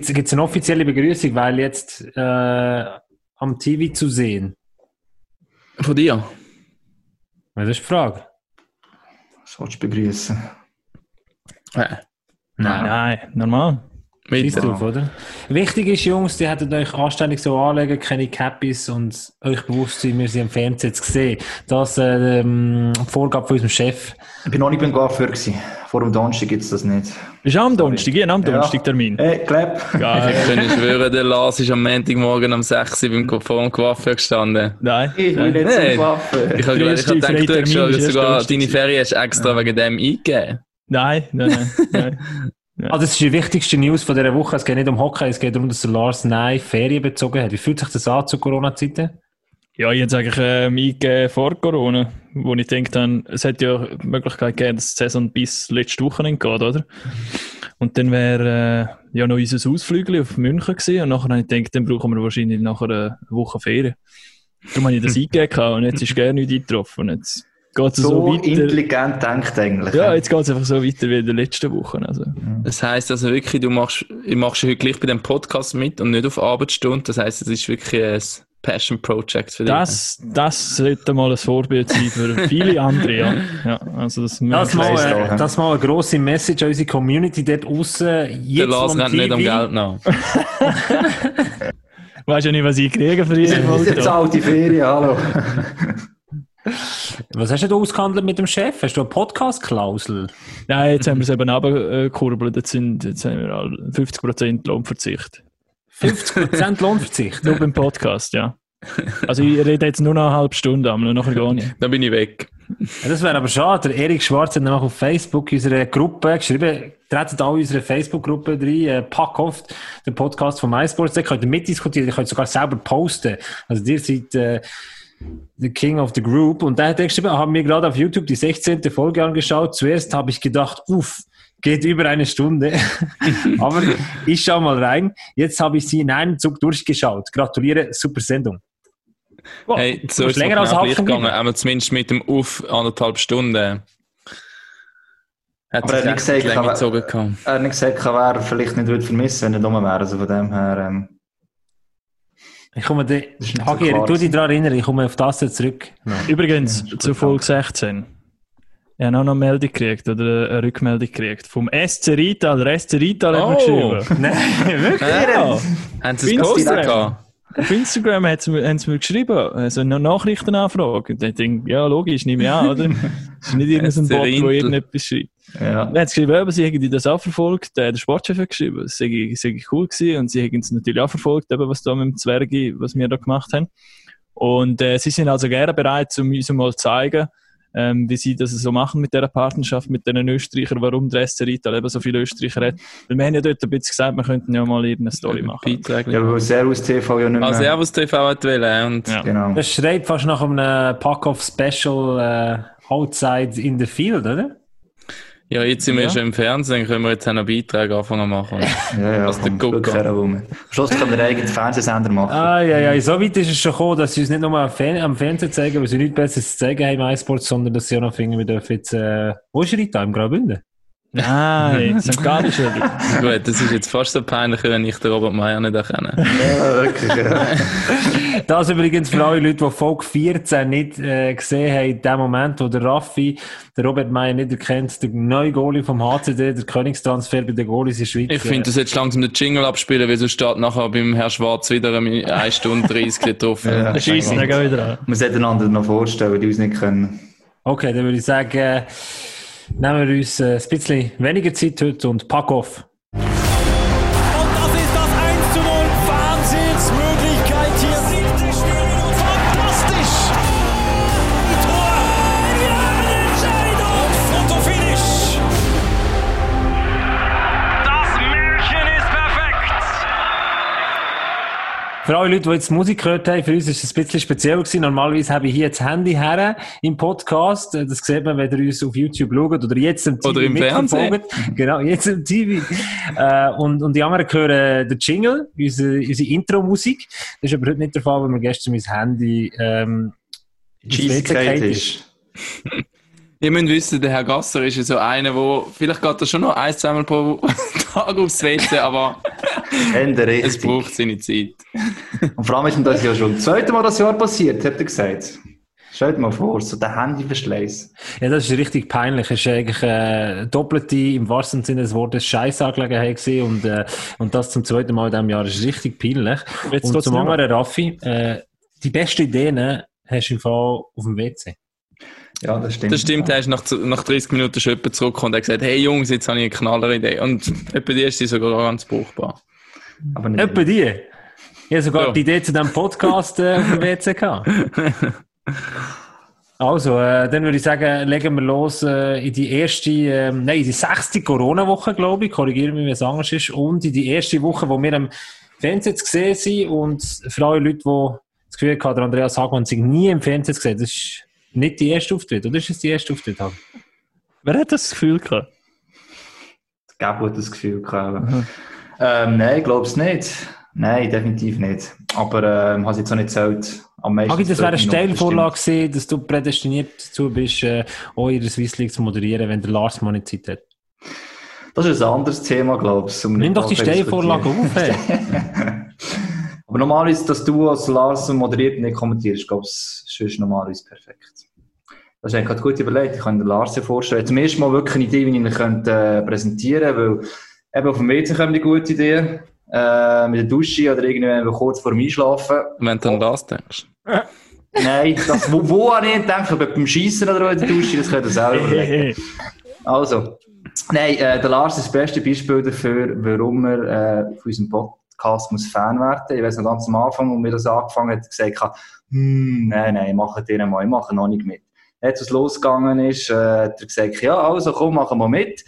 gibt es eine offizielle Begrüßung, weil jetzt äh, am TV zu sehen? Von dir? Das ist die Frage. Was willst du begrüßen? Äh. Nein, nein, normal. Scheiß drauf, oder? Wichtig ist, Jungs, die hättet euch anständig so anlegen, keine Cappies und euch bewusst sein, wir sind am Fernsehen zu sehen. Das äh, ähm, Vorgabe von unserem Chef. Ich bin noch nicht beim Coiffeur gewesen. Vor dem Donnerstag gibt es das nicht. Bist du am Donnerstag? Ja, am Donnerstag Termin. Hey, Klepp. Geil. Ich kann schwören, der Lars ist am Montagmorgen um 6 Uhr beim vor dem Coiffeur gestanden. Nein. Ich will nein. nicht Nein. zum Coiffeur. Ich habe Der gedacht, du hast ist sogar deine Ferien hast extra wegen dem eingegeben. Nein, nein, nein. nein. Ah, das ist die wichtigste News von dieser Woche. Es geht nicht um Hockey, es geht darum, dass der Lars Nein Ferien bezogen hat. Wie fühlt sich das an zu Corona-Zeiten? Ja, ich hätte eigentlich äh, eingegeben vor Corona, wo ich denke, dann, es hätte ja die Möglichkeit gegeben, dass die Saison bis letzte Wochenende geht, oder? Und dann wäre äh, ja noch unser Ausflügel auf München gewesen und nachher habe ich gedacht, dann brauchen wir wahrscheinlich nachher eine Woche Ferien. Darum habe ich das eingegeben und jetzt ist gerne nicht eingetroffen. Und Jetzt geht es so, So weiter. intelligent denkt eigentlich. Ja, jetzt geht es einfach so weiter wie in den letzten Wochen. Also. Das heisst also wirklich, du machst, du machst heute gleich bei dem Podcast mit und nicht auf Arbeitsstunde. Das heisst, es ist wirklich ein Passion Project für dich. Das, das sollte mal ein Vorbild sein für viele andere. Ja. Ja, also das Das ich mal, äh, drauf. das mal eine grosse Message an unsere Community dort draussen. der Lars am rennt nicht um. Geld nach. Weißt ja nicht, was ich kriege für diese Das ist jetzt alte Ferien, hallo. Was hast du ausgehandelt mit dem Chef? Hast du eine Podcast-Klausel? Nein, jetzt haben wir es eben abgekurbelt. Jetzt, sind, jetzt haben wir all 50% Lohnverzicht. 50% Lohnverzicht. Nur beim Podcast, ja. Also ich rede jetzt nur noch eine halbe Stunde, aber nachher gar nicht. Dann bin ich weg. Ja, das wäre aber schade. Der Erik Schwarz hat nämlich auf Facebook in unserer Gruppe geschrieben, treten alle unsere Facebook-Gruppe rein, äh, pack oft den Podcast von MySports, da könnt ihr mitdiskutieren, ihr könnt sogar selber posten. Also ihr seid äh, the King of the Group. Und da er geschrieben, haben wir gerade auf YouTube die 16. Folge angeschaut. Zuerst habe ich gedacht, uff, geht über eine Stunde. aber ich schau mal rein. Jetzt habe ich sie in einem Zug durchgeschaut. Gratuliere, super Sendung. Wow, Hey, so du ist länger als gleich gegangen. Aber zumindest mit dem Auf anderthalb Stunden. Hat Aber er hat nicht gesagt. Er hat nicht gesagt, wer er vielleicht nicht würde vermissen, wenn er dumm wäre. Also von dem her, ähm, Ich komme, de, so Hagi, klar tu dich daran erinnern, ich komme auf das zurück. Übrigens, Ja, zu Folge 16. Ich habe auch noch eine Meldung gekriegt, oder eine Rückmeldung gekriegt. Vom SC Rital. Der SC Rital hat mir Oh. geschrieben. Nein, wirklich? Ja. Haben sie es du gepostet? Auf Instagram haben sie, mir- haben sie mir geschrieben, also eine Nachrichtenanfrage. Und ich denke, ja, logisch, nehme ich an, oder? Es ist nicht irgendein Bot, der irgendetwas schreibt. ja. Dann haben sie geschrieben, eben, sie hätten das auch verfolgt, äh, der Sportchef hat geschrieben, es sei, sei cool gewesen und sie hätten es natürlich auch verfolgt, eben, was da mit dem Zwergi, was wir da gemacht haben. Und äh, sie sind also gerne bereit, um uns mal zu zeigen, ähm, wie sie das so machen mit dieser Partnerschaft mit den Österreichern, warum der SC Rital eben so viele Österreicher hat. Weil wir haben ja dort ein bisschen gesagt, wir könnten ja mal irgendeine Story machen. Beiträge. Ja, weil Servus TV ja nicht mehr... Ah, Servus TV hat wollen. Und Ja. Genau. Das schreit fast nach einem Pack-Off-Special äh, Outside in the Field, oder? Ja, jetzt sind wir Ja. schon im Fernsehen, können wir jetzt noch Beiträge anfangen zu machen. Ja, ja, Was der komm, wirklich herum. Schluss können wir einen eigenen Fernsehsender machen. Ah, ja, ja. So weit ist es schon gekommen, dass sie uns nicht nur am, Fer am Fernsehen zeigen, weil sie nichts Besseres zu zeigen haben im iSports, sondern dass sie auch noch finden, wir dürfen jetzt, äh, wo ist Rita? Im Graubünden? Nein, St. Gallen schon. Gut, das ist jetzt fast so peinlich, wenn ich den Robert Meyer nicht erkenne. Ja, wirklich, ja. Das übrigens für alle Leute, die Folge 14 nicht äh, gesehen haben, in dem Moment, wo der Raffi, der Robert Meyer nicht erkennt, der neue Goalie vom HCD, der Königstransfer bei den Goalies in der Schweiz. Ich finde, du solltest langsam den Jingle abspielen, weil sonst steht nachher beim Herrn Schwarz wieder eine 1 Stunde 30 getroffen. Ja. Schießen dann gehen wieder an. Wir sollten einander noch vorstellen, die uns nicht können. Okay, dann würde ich sagen, äh, nehmen wir uns äh, ein bisschen weniger Zeit heute und pack off. Für alle Leute, die jetzt Musik gehört haben, für uns ist es ein bisschen speziell gewesen. Normalerweise habe ich hier das Handy her im Podcast. Das sieht man, wenn ihr uns auf YouTube schaut oder jetzt im TV Oder im Fernsehen. Genau, jetzt im TV. äh, und, und die anderen hören den Jingle, unsere, unsere Intro-Musik. Das ist aber heute nicht der Fall, weil mir gestern mein Handy ähm, ins ist. Ihr müsst wissen, der Herr Gasser ist ja so einer, wo vielleicht geht er schon noch ein, zweimal pro Tag aufs WC, aber Ende es braucht seine Zeit. Und vor allem ist ihm das ja schon das zweite Mal das Jahr passiert, hat er gesagt. Stellt mal vor, so der Handyverschleiß. Ja, das ist richtig peinlich. Es war eigentlich äh, doppelte, im wahrsten Sinne des Wortes, Scheissangelegenheit gewesen und, äh, und das zum zweiten Mal in diesem Jahr ist richtig peinlich. Jetzt und geht's zum anderen, Raffi, äh, die besten Ideen hast du im Fall auf dem WC. Ja, das stimmt. Das stimmt, er ist nach, nach 30 Minuten schon jemand zurückgekommen und hat gesagt, hey Jungs, jetzt habe ich eine Knalleridee. Und etwa die ist die sogar ganz brauchbar. Aber nicht Etwa die. Ich habe sogar Ja. die Idee zu diesem Podcast äh, auf dem WC gehabt. Also, äh, dann würde ich sagen, legen wir los äh, in die erste, äh, nein, in die sechste Corona-Woche, glaube ich. Korrigiere mich, wie es anders ist. Und in die erste Woche, wo wir am Fernsehen zu sehen sind. Und für alle Leute, die das Gefühl haben, der Andreas Hagmann sich nie im Fernsehen gesehen, das ist nicht die erste Auftritt, oder ist es die erste Auftritt? Hagen? Wer hat das Gefühl gehabt? gab gut das Gefühl gehabt. Ähm, nein, ich glaube es nicht. Nein, definitiv nicht. Aber ähm, habe es jetzt auch nicht zählt. Am meisten Hagi, das wäre eine 12 Minuten Steilvorlage gewesen, dass du prädestiniert dazu bist, äh, der Swiss League zu moderieren, wenn der Lars mal nicht Zeit hat. Das ist ein anderes Thema, glaube ich. um Nimm doch die diskutieren. auf. Hey. Aber normalerweise, dass du als Lars moderiert und nicht kommentierst, glaube ich, ist normalerweise perfekt. Das ist eigentlich gerade gut überlegt. Ich kann den Lars ja vorstellen. Zum ersten Mal wirklich eine Idee, wie ich ihn könnte, äh, präsentieren könnte, weil eben auf dem WC kommen die gute Idee. Äh, mit der Dusche oder irgendwie kurz vor dem Einschlafen. Wenn du an das denkst. Nein, das, wo, wo habe ich nicht gedacht? Aber beim Schießen oder in der Dusche, das könnt ihr selber überlegen. Also, nein, äh, der Lars ist das beste Beispiel dafür, warum er äh, auf unserem Podcast muss Fan werden. Ich weiß noch ganz am Anfang, als wir das angefangen hat gesagt, hm, nein, nein, macht ihr mal, ich mache noch nicht mit. Jetzt, was losgegangen ist, äh, hat er gesagt, ja, also komm, machen wir mit.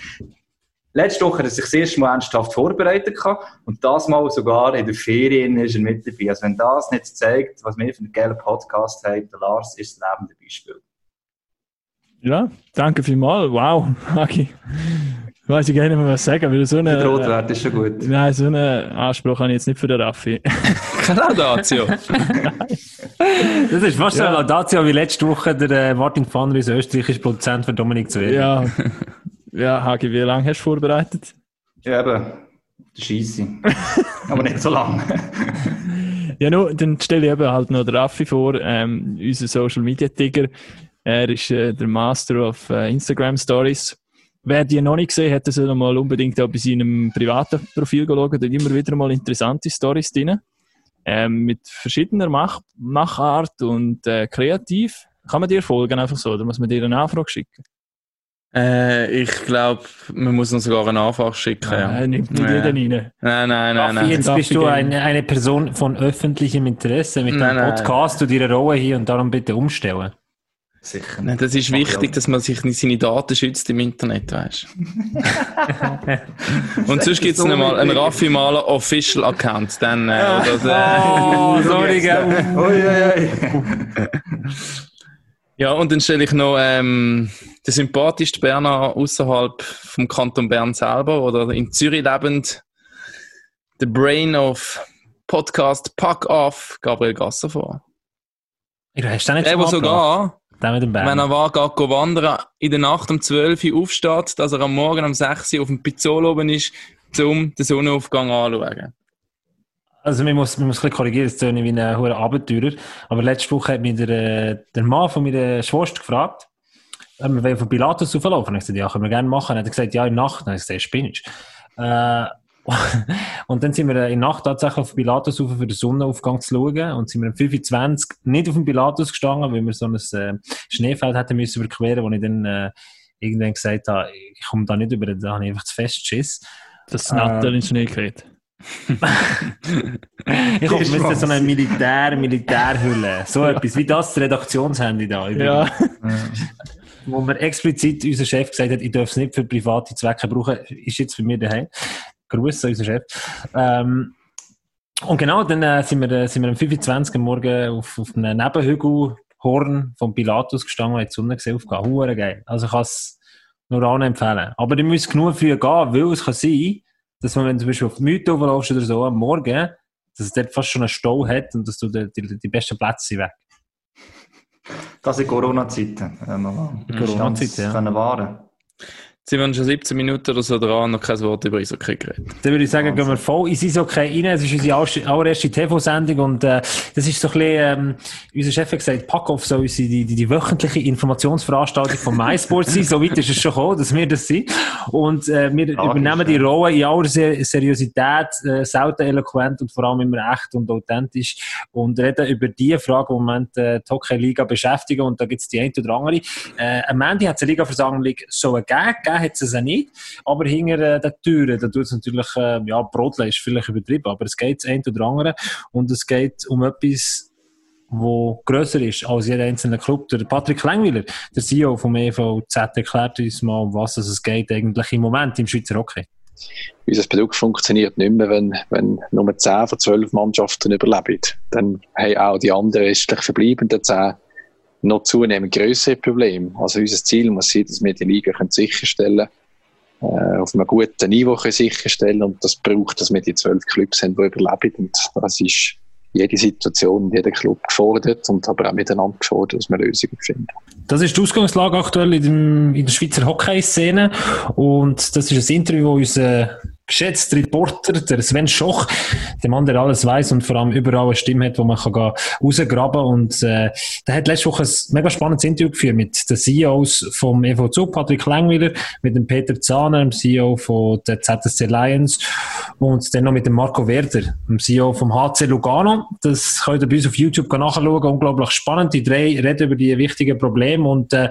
Letzte Woche hat er sich das erste Mal ernsthaft vorbereitet und das Mal sogar in der Ferien ist er mit dabei. Also wenn das nicht zeigt, was wir für einen geilen Podcast haben, der Lars ist das lebende Beispiel. Ja, danke vielmals. Wow, Hagi. Ich weiß gar nicht mehr, was sagen, weil so Der eine, Rotwert ist schon gut. Nein, so einen Anspruch habe ich jetzt nicht für den Raffi. Keine Laudatio. Das ist fast so Ja. eine Laudatio wie letzte Woche der äh, Martin Pfanner, unser österreichischer Produzent für Dominik Zwerg. ja, ja, Hagi, wie lange hast du vorbereitet? Ja, eben. Der Scheisse. Aber nicht so lang. Ja, nur, dann stelle ich eben halt noch den Raffi vor, ähm, unser Social Media Tiger. Er ist äh, der Master of äh, Instagram Stories. Wer die noch nicht gesehen hat, der soll mal unbedingt auch bei seinem privaten Profil schauen. Da sind immer wieder mal interessante Stories drin. Ähm, mit verschiedener Mach Machart und äh, kreativ. Kann man dir folgen einfach so, oder muss man dir eine Anfrage schicken? äh, ich glaube, man muss noch sogar eine Anfrage schicken. ja. Äh, nimmt nicht Ja. jeder rein. Nein, nein, nein, Raffi, nein. jetzt Raffi bist du eine, eine Person von öffentlichem Interesse mit Nein, dem nein. Podcast und deiner Rolle hier und darum bitte umstellen. Sicher. Nein, das ist wichtig, dass man sich nicht seine Daten schützt im Internet, weißt Und sonst gibt es so noch mal einen. Raffi Maler Official Account. Dann, äh, oder, Oh, sorry, gell. Ja, und dann stelle ich noch ähm, den sympathischsten Berner außerhalb vom Kanton Bern selber oder in Zürich lebend, the Brain of Podcast Pack Off, Gabriel Gasser vor. Du hast den nicht Der, der sogar Den mit dem wenn Bern. er war, geht wandern, in der Nacht um 12 Uhr aufsteht, dass er am Morgen um 6 Uhr auf dem Pizzol oben ist, um den Sonnenaufgang anzuschauen. Also, man muss, man muss ein bisschen korrigieren, es tönt wie ein hoher Abenteurer. Aber letzte Woche hat mich der, äh, der Mann von meiner Schwester gefragt, ob wir von Pilatus rauflaufen. Ich gesagt, ja, können wir gerne machen. Dann hat er gesagt, ja, in der Nacht. Dann habe ich gesagt, spinnst. Äh, und dann sind wir in der Nacht tatsächlich auf Pilatus rauf, für den Sonnenaufgang zu schauen. Und sind wir um 25 nicht auf dem Pilatus gestanden, weil wir so ein äh, Schneefeld hätten müssen überqueren, wo ich dann äh, irgendwann gesagt habe, ich komme da nicht über, da habe ich einfach zu fest Schiss. Das Nattel in Schnee gerät. Ich hoffe, wir was. so eine Militär, Militärhülle, so etwas wie das Redaktionshandy da, Ja, wo mir explizit unser Chef gesagt hat, ich darf es nicht für private Zwecke brauchen, ist jetzt bei mir daheim. Gruß an unseren Chef. Ähm, und genau, dann äh, sind, wir, äh, sind wir am 25. am Morgen auf, auf einem Nebenhügelhorn vom Pilatus gestanden und haben die Sonne gesehen aufgehen. Hure geil. Also ich kann es nur allen empfehlen. Aber ihr müsst genug früh gehen, weil es kann sein, dass man, wenn du zum Beispiel auf die Mythe laufst oder so am Morgen, dass es dort fast schon einen Stau hat und dass du die, die, die besten Plätze sind weg. Das in Corona-Zeiten. Wenn mal Corona-Zeiten, ja. wahren. Sind wir schon 17 Minuten oder so dran, noch kein Wort über Eishockey geredet. Dann würde ich sagen, gehen wir voll ins Eishockey rein. Es ist unsere allererste- TV-Sendung und äh, das ist so ein bisschen, ähm, unser Chef hat gesagt, pack auf so unsere, die, die, die wöchentliche Informationsveranstaltung von MySports sein. So weit ist es schon gekommen, dass wir das sind. Und äh, wir übernehmen die. Rolle in aller Se Seriosität, äh, selten eloquent und vor allem immer echt und authentisch und reden über die Fragen, die im Moment äh, die Hockey-Liga beschäftigen und da gibt es die eine oder andere. Äh, am Ende hat es eine Liga-Versammlung so gegeben, gegeben hat es es nicht, aber hinter äh, den Türen, da tut es natürlich, äh, ja, Brodeln ist vielleicht übertrieben, aber es geht das eine oder andere und es geht um etwas, wo grösser ist als jeder einzelne Club. Der Patrick Längwiller, der CEO vom EVZ, erklärt uns mal, um was es geht eigentlich im Moment im Schweizer Hockey. unser Produkt funktioniert nicht mehr, wenn, wenn nur 10 von 12 Mannschaften überleben. Dann haben auch die anderen restlich verbleibenden 10 noch zunehmend größere Probleme. Also unser Ziel muss sein, dass wir die Liga können sicherstellen äh, auf einem guten Niveau können sicherstellen und das braucht, dass wir die 12 Clubs haben, die überleben. Und das ist jede Situation, jeder Club gefordert und aber auch miteinander gefordert, dass wir Lösungen finden. Das ist die Ausgangslage aktuell in, dem, in der Schweizer Hockey-Szene. Und das ist ein Interview, das unser geschätzter Reporter, der Sven Schoch, der Mann, der alles weiß und vor allem überall eine Stimme hat, wo man kann gehen, rausgraben Und äh, der hat letzte Woche ein mega spannendes Interview geführt mit den CEOs vom EV Zug, Patrick Langwiller, mit dem Peter Zahner, dem CEO von der ZSC Lions und dann noch mit dem Marco Werder, dem CEO vom HC Lugano. Das könnt ihr bei uns auf YouTube nachschauen. Unglaublich spannend. Die drei reden über die wichtigen Probleme und äh,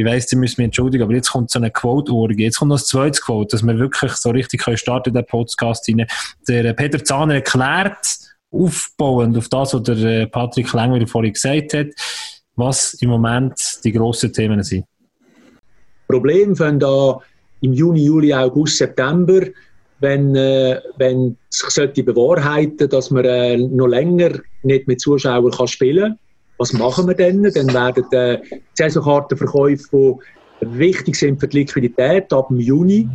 ich weiss, Sie müssen mich entschuldigen, aber jetzt kommt so eine Quote-Orgie. Jetzt kommt noch das zweite Quote, dass wir wirklich so richtig können starten den Podcast rein. Der äh, Peter Zahner erklärt, aufbauend auf das, was der äh, Patrick Längwiller vorhin gesagt hat, was im Moment die grossen Themen sind. Problem fangen da im Juni, Juli, August, September, wenn, äh, wenn sich sollte dass man äh, noch länger nicht mit Zuschauern kann spielen kann. Was machen wir dann? Dann werden äh, die Saisonkartenverkäufe, die wichtig sind für die Liquidität, ab dem Juni,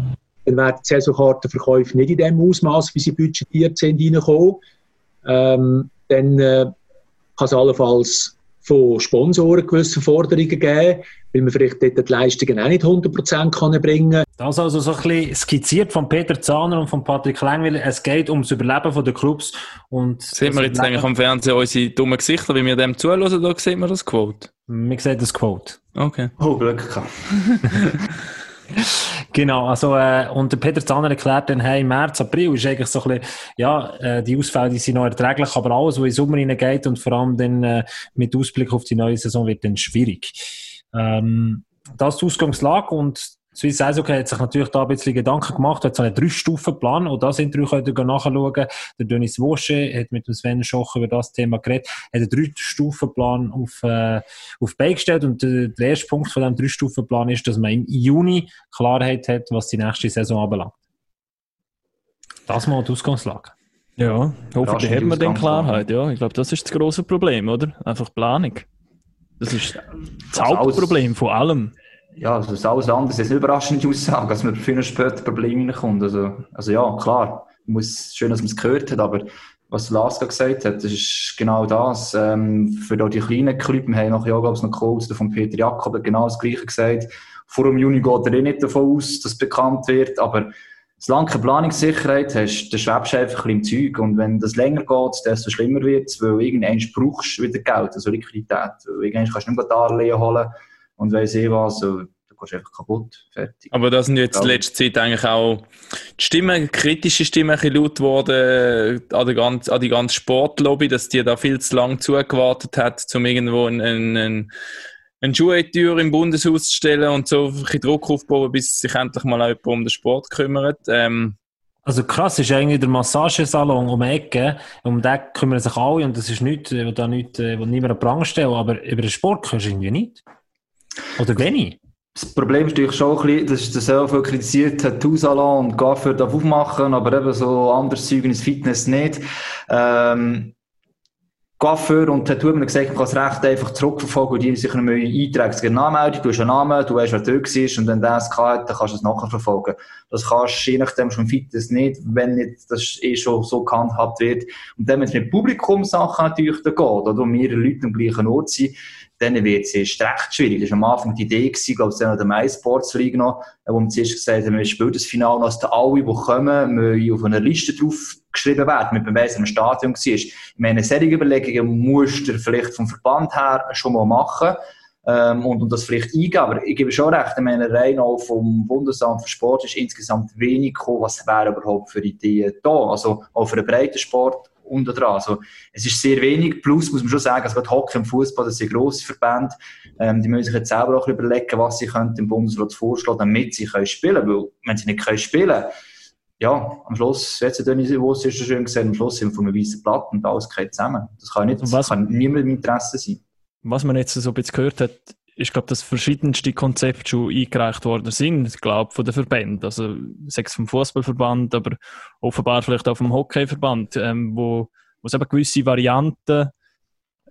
dann werden die Saisonkartenverkäufe nicht in dem Ausmaß, wie sie budgetiert sind, reinkommen. Ähm, dann äh, kann es allenfalls von Sponsoren gewisse Forderungen geben, weil man vielleicht dort die Leistungen auch nicht 100% kann bringen kann. Das also so ein bisschen skizziert von Peter Zahner und von Patrick Längwiller. Es geht ums Überleben von der Clubs. Und Sehen wir jetzt Überleben- eigentlich am Fernsehen unsere dummen Gesichter, wie wir dem zuhören, da sieht man das Quote. Wir sehen das Quote. Okay. Oh, Glück gehabt. Genau, also, äh, und der Peter Zahner erklärt dann, hey, März, April ist eigentlich so ein bisschen, ja, äh, die Ausfälle, die sind noch erträglich, aber alles, was in den Sommer hineingeht und vor allem dann äh, mit Ausblick auf die neue Saison wird dann schwierig. Ähm, das ist die Ausgangslage und Swiss Eishockey hat sich natürlich da ein bisschen Gedanken gemacht, hat so einen Drei-Stufen-Plan und das Interview könnt ihr nachschauen. Der Denis Wosche hat mit dem Sven Schoch über das Thema geredet, hat einen Drei-Stufen-Plan auf, äh, auf die Beine gestellt und äh, der erste Punkt von diesem Drei-Stufen-Plan ist, dass man im Juni Klarheit hat, was die nächste Saison anbelangt. Das mal die Ausgangslage. Ja, hoffentlich hat man dann. Klarheit. Ja, ich glaube, das ist das große Problem, oder? Einfach Planung. Das ist das Also Hauptproblem von allem. Ja, also das ist alles andere. Das ist eine überraschende Aussage, dass man früher später Probleme reinkommt. Also, also ja, klar, muss, schön, dass man es gehört hat, aber was gerade gesagt hat, das ist genau das. Ähm, für die kleinen wir haben nachher ja, glaube ich, noch Quotes von Peter Jakob, hat genau das Gleiche gesagt. Vor dem Juni geht er eh nicht davon aus, dass bekannt wird, aber solange keine Planungssicherheit hast, dann schwebst du einfach ein bisschen im Zeug. Und wenn das länger geht, desto schlimmer wird es, weil irgendwann brauchst du wieder Geld, also Liquidität. Weil irgendwann kannst du nicht mehr Darlehen holen und weiss eh was, so, du gehst einfach kaputt, fertig. Aber da sind jetzt in letzter Zeit eigentlich auch die Stimmen, kritische Stimmen ein bisschen laut geworden äh, an, der an die ganze Sportlobby, dass die da viel zu lange zugewartet hat, um irgendwo einen, einen, einen, eine Schuhetür im Bundeshaus zu stellen und so ein bisschen Druck aufbauen, bis sich endlich mal auch jemand um den Sport kümmert. Ähm, Also krass ist eigentlich der Massagesalon um die Ecke, um den kümmern sich alle und das ist nichts, äh, wo da nicht, äh, wo niemand an die Prange stellen, aber über den Sport kannst du irgendwie nicht. Oder wenig. Das Problem ist natürlich schon ein bisschen, dass der selber kritisiert hat, Tausalon und Gaffer darf aufmachen, aber eben so anderes Zeug ins Fitness nicht. Ähm, Gaffer und Tattoo haben gesagt, man kann das Recht einfach zurückverfolgen und die sich mal eintragen. Es gibt du hast einen Namen, du weißt, wer dort war und wenn der es hat, dann kannst du es nachverfolgen. Das kannst du je nachdem schon Fitness nicht, wenn nicht das eh schon so gehandhabt wird. Und dann, wenn es mit Publikumssachen natürlich geht, oder wo mehrere Leute am gleichen Ort sind, dann wird es recht schwierig. Das war am Anfang die Idee, gewesen, glaube ich, dann an der MySports League noch, äh, wo wir zuerst gesagt haben, wir spielen das Finale, dass da alle, die kommen, müssen auf einer Liste drauf geschrieben werden, mit dem Weiss im Stadion war. Ich meine, solche Überlegungen musst du vielleicht vom Verband her schon mal machen ähm, und, und das vielleicht eingehen. Aber ich gebe schon recht, ich meine, rein auch vom Bundesamt für Sport ist insgesamt wenig gekommen, was wäre überhaupt für Ideen da. Also auch für den breiten Sport unten dran. Also, es ist sehr wenig. Plus muss man schon sagen, also gerade Hockey und Fußball, das sind grosse Verbände. Ähm, die müssen sich jetzt selber auch überlegen, was sie könnten im Bundesrat vorschlagen, damit sie können spielen. Weil, wenn sie nicht können spielen, ja, am Schluss, jetzt hat Denis Woss ist schön gesehen, am Schluss sind wir von einem weißen Blatt und alles geht zusammen. Das kann nicht, das kann niemandem im Interesse sein. Was man jetzt so ein bisschen gehört hat, ich glaube, dass verschiedenste Konzepte schon eingereicht worden sind, ich glaube, von den Verbänden. Also, sechs vom Fußballverband, aber offenbar vielleicht auch vom Hockeyverband, ähm, wo, wo es eben gewisse Varianten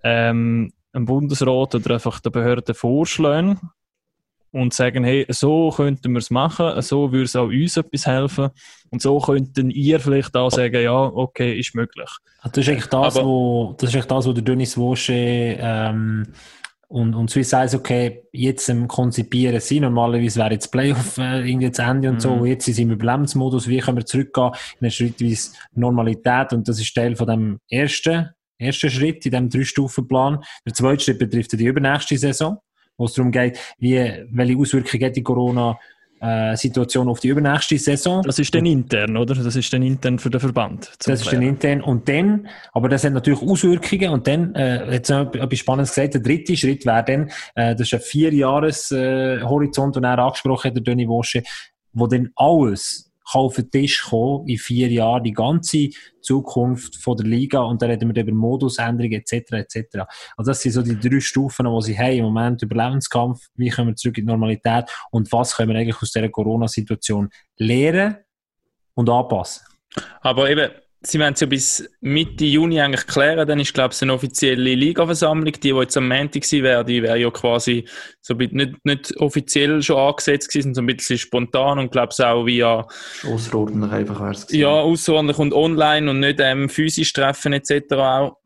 ähm, einem Bundesrat oder einfach der Behörde vorschlagen und sagen, hey, so könnten wir es machen, so würde es auch uns etwas helfen und so könnten ihr vielleicht auch sagen, ja, okay, ist möglich. Das ist eigentlich das, Aber- wo, das ist eigentlich das, wo der Dennis Wosche ähm, und, und Swiss Eyes, okay, jetzt im Konzipieren sind. Normalerweise wäre jetzt Playoff äh, irgendwie zu Ende und so. Mhm. Und jetzt sind sie im Überlebensmodus. Wie können wir zurückgehen in eine schrittweise Normalität? Und das ist Teil von dem ersten, ersten Schritt in diesem Drei-Stufen-Plan. Der zweite Schritt betrifft die übernächste Saison, wo es darum geht, wie, welche Auswirkungen hat die Corona-Situation auf die übernächste Saison. Das ist dann intern, oder? Das ist dann intern für den Verband. Das ist dann intern. Und dann, aber das hat natürlich Auswirkungen. Und dann, äh, jetzt noch etwas Spannendes gesagt, der dritte Schritt wäre dann, äh, das ist ein Vierjahres-Horizont, äh, Horizont, den er angesprochen hat, der Döni Wosche, wo dann alles kann auf den Tisch kommen in vier Jahren, die ganze Zukunft von der Liga und da reden wir über Modusänderungen etc. etc. Also das sind so die drei Stufen, die sie haben im Moment, Überlebenskampf, wie kommen wir zurück in die Normalität und was können wir eigentlich aus dieser Corona-Situation lernen und anpassen. Aber eben, sie werden es ja bis Mitte Juni eigentlich klären, dann ist, glaube ich, eine offizielle Ligaversammlung, die, die jetzt am Montag wäre, die wäre ja quasi so ein bisschen nicht, nicht offiziell schon angesetzt gewesen, sondern so ein bisschen spontan und glaube ich auch via Außerordentlich einfach wäre es ja, außerordentlich und online und nicht ähm, physisch treffen etc. auch.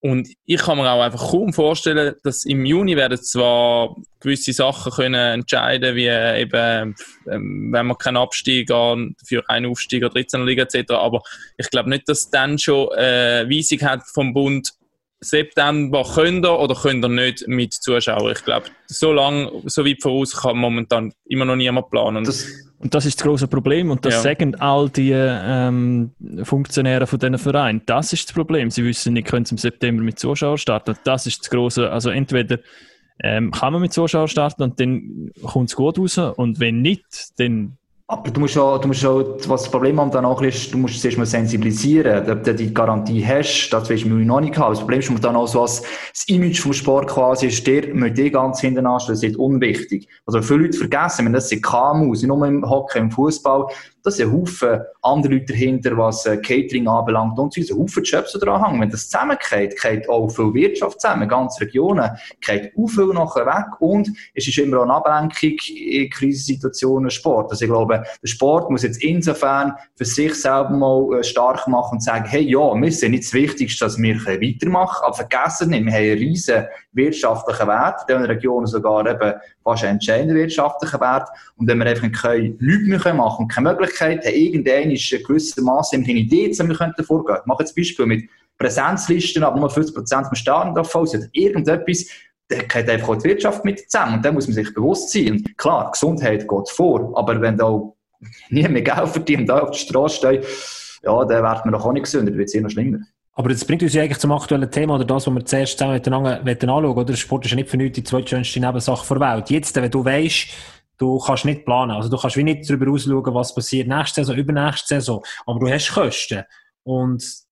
Und ich kann mir auch einfach kaum vorstellen, dass im Juni werden zwar gewisse Sachen können entscheiden, wie eben, ähm, wenn man keinen Abstieg an, für einen Aufstieg oder 13 Liga etc. Aber ich glaube nicht, dass dann schon äh, Weisung hat vom Bund, September könnt ihr oder könnt ihr nicht mit Zuschauern. Ich glaube, so lang, so weit voraus kann momentan immer noch niemand planen. Das, Und das ist das große Problem und das Ja. sagen all die ähm, Funktionäre von diesen Vereinen. Das ist das Problem. Sie wissen nicht, können sie im September mit Zuschauern starten. Und Das ist das große. Also entweder ähm, kann man mit Zuschauern starten und dann kommt es gut raus und wenn nicht, dann aber du musst auch, du musst auch, was das Problem am dann auch ist, du musst es erstmal sensibilisieren, ob du die Garantie hast, das willst du noch nicht haben. Das Problem ist man dann auch so, als das Image vom Sport quasi ist, der möchte die ganz hinten anstellen, das ist unwichtig. Also viele Leute vergessen, wenn das sind KMUs, nur im Hockey, im Fußball, das sind Haufen andere Leute dahinter, was äh, Catering anbelangt und so, ein Haufen Jobs da dran hängen. Wenn das zusammengeht, geht auch viel Wirtschaft zusammen, ganze Regionen, geht auch viel nachher weg und es ist immer auch eine Ablenkung in Krisensituationen Sport. Also ich glaube, der Sport muss jetzt insofern für sich selber mal äh, stark machen und sagen, hey, ja, wir sind nicht das Wichtigste, dass wir weitermachen können, aber vergessen nicht, wir haben einen riesen wirtschaftlichen Wert, in den Regionen sogar eben fast einen entscheidenden wirtschaftlichen Wert. Und wenn wir einfach keine, nichts mehr machen und keine Möglichkeit haben, irgendein gewissermaßen eine Idee, die wir könnten vorgehen. Ich mache jetzt Beispiel mit Präsenzlisten, aber nur 50% vom Stadion davon, also irgendetwas, da geht einfach auch die Wirtschaft mit zusammen. Und da muss man sich bewusst sein. Und klar, Gesundheit geht vor, aber wenn da nie mehr Geld verdient da auf der Straße steht, ja, dann wird man doch auch nicht gesünder, dann wird es eher noch schlimmer. Aber das bringt uns ja eigentlich zum aktuellen Thema oder das, was wir zuerst zusammen miteinander anschauen oder? Der Sport ist ja nicht für nichts die zweitschönste Nebensache der Welt. Jetzt, wenn du weißt, du kannst nicht planen, also du kannst wie nicht darüber ausschauen, was passiert nächste Saison, übernächste Saison, aber du hast Kosten. Und das,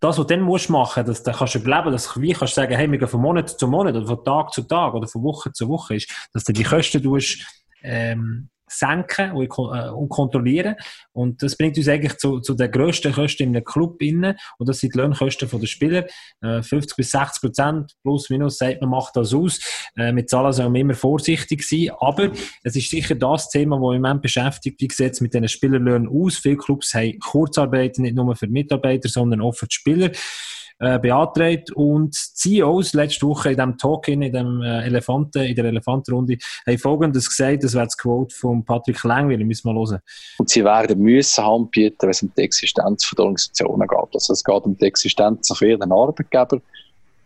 was du dann musst machen, dass du kannst überleben, dass du wie kannst sagen, hey, wir gehen von Monat zu Monat oder von Tag zu Tag oder von Woche zu Woche ist, dass du die Kosten tust, ähm, senken äh, und kontrollieren. Und das bringt uns eigentlich zu, zu den grössten Kosten in einem Club innen. Und das sind die Lohnkosten der Spieler. Äh, 50 bis 60 Prozent plus minus sagt man, macht das aus. Äh, mit Zahlen soll man immer vorsichtig sein. Aber es ist sicher das Thema, das im Moment beschäftigt. Wie sieht es mit diesen Spielerlöhnen aus? Viele Clubs haben Kurzarbeiten, nicht nur für Mitarbeiter, sondern auch für die Spieler. Äh, beantragt und die CEOs letzte Woche in dem Talk in, dem äh, Elefanten, in der Elefantenrunde haben folgendes gesagt, das wäre das Quote von Patrick Langwiller, müssen wir hören. Und sie werden müssen Hand wenn es um die Existenz der Organisationen geht. Also es geht um die Existenz von ihren Arbeitgeber.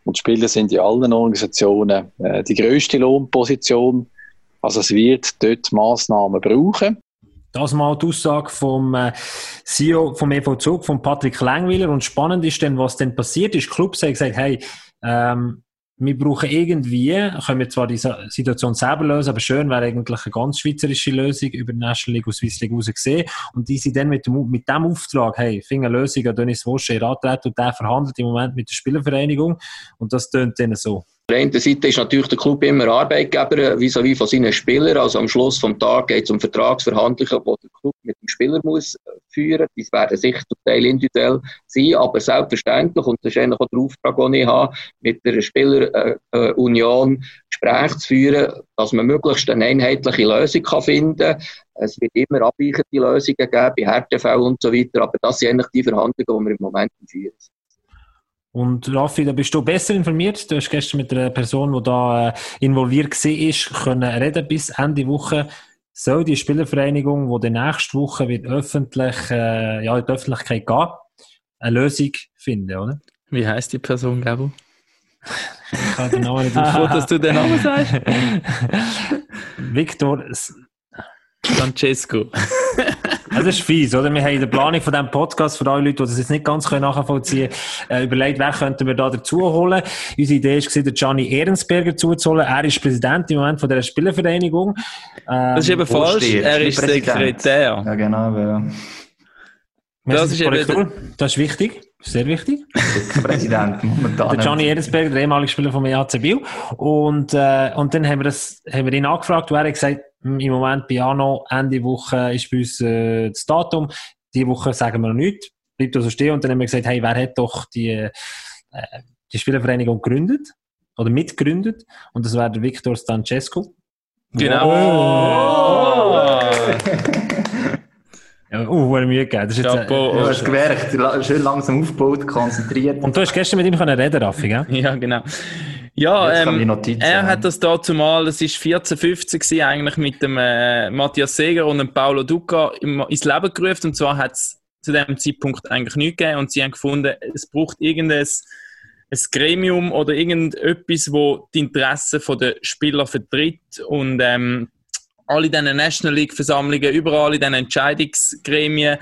Und Spieler sind in allen Organisationen äh, die grösste Lohnposition. Also es wird dort Massnahmen brauchen. Das mal die Aussage vom äh, CEO vom EV Zug, von Patrick Langwiller. Und spannend ist dann, was dann passiert ist. Clubs haben gesagt, hey, ähm, wir brauchen irgendwie, können wir zwar die Situation selber lösen, aber schön wäre eigentlich eine ganz schweizerische Lösung über die National League und Swiss League raus gesehen. Und die sind dann mit dem, mit dem Auftrag, hey, finden eine Lösung an Dennis Wosche in Antreten und der verhandelt im Moment mit der Spielervereinigung. Und das tönt dann so. Auf der einen Seite ist natürlich der Club immer Arbeitgeber äh, vis-à-vis von seinen Spielern. Also am Schluss vom Tag geht es um Vertragsverhandlungen, die der Club mit dem Spieler muss äh, führen. Die werden sicher zum Teil individuell sein, aber selbstverständlich, und das ist eigentlich auch der Auftrag, den ich habe, mit der Spielerunion Gespräche zu führen, dass man möglichst eine einheitliche Lösung kann finden kann. Es wird immer abweichende Lösungen geben, bei Härtefällen und so weiter, aber das sind eigentlich die Verhandlungen, die wir im Moment führen. Und Raffi, da bist du besser informiert. Du hast gestern mit einer Person, die da äh, involviert war, können reden bis Ende Woche. Soll die Spielervereinigung, die dann nächste Woche wird öffentlich, äh, ja, in die Öffentlichkeit gehen, eine Lösung finden, oder? Wie heißt die Person, Gabo? Ich kann den Namen nicht auf. dass du den Namen sagst. Victor, Francesco. das ist fies, oder? Wir haben in der Planung von diesem Podcast, für alle Leute, die das jetzt nicht ganz können nachvollziehen können, äh, überlegt, wer könnten wir da dazu holen. Unsere Idee war, den Gianni Ehrensberger zuzuholen. Er ist Präsident im Moment von dieser Spielervereinigung. Ähm, Das ist eben falsch. Er ist Präsident. Sekretär. Ja, genau. Ja. Das ist eben-. Das ist wichtig. Sehr wichtig. Der Präsident momentan. Der Gianni Ehrensberger, der ehemalige Spieler vom EHC Biel. Und, äh, und dann haben wir, das, haben wir ihn angefragt und er hat gesagt, hm, im Moment bei Jano, Ende Woche ist bei uns äh, das Datum. Die Woche sagen wir noch nichts. Bleibt also stehen. Und dann haben wir gesagt, hey, wer hat doch die, äh, die Spielervereinigung gegründet? Oder mitgegründet? Und das wäre der Victor Stancesco. Genau. Ja, uh, wo er Mühe gegeben. Das ist jetzt, äh, Chapeau. Du hast gemerkt, la- schön langsam aufgebaut, konzentriert. und du hast gestern mit ihm können reden, Raffi, gell? Ja, genau. Ja, ähm, er hat das dazu mal, das ist 14, 15 gewesen, eigentlich mit dem äh, Matthias Seger und dem Paolo Duca im, ins Leben gerufen. Und zwar hat es zu dem Zeitpunkt eigentlich nichts gegeben und sie haben gefunden, es braucht irgendein ein Gremium oder irgendetwas, wo die Interessen der Spieler vertritt und ähm, alle diese National League Versammlungen, überall in diesen Entscheidungsgremien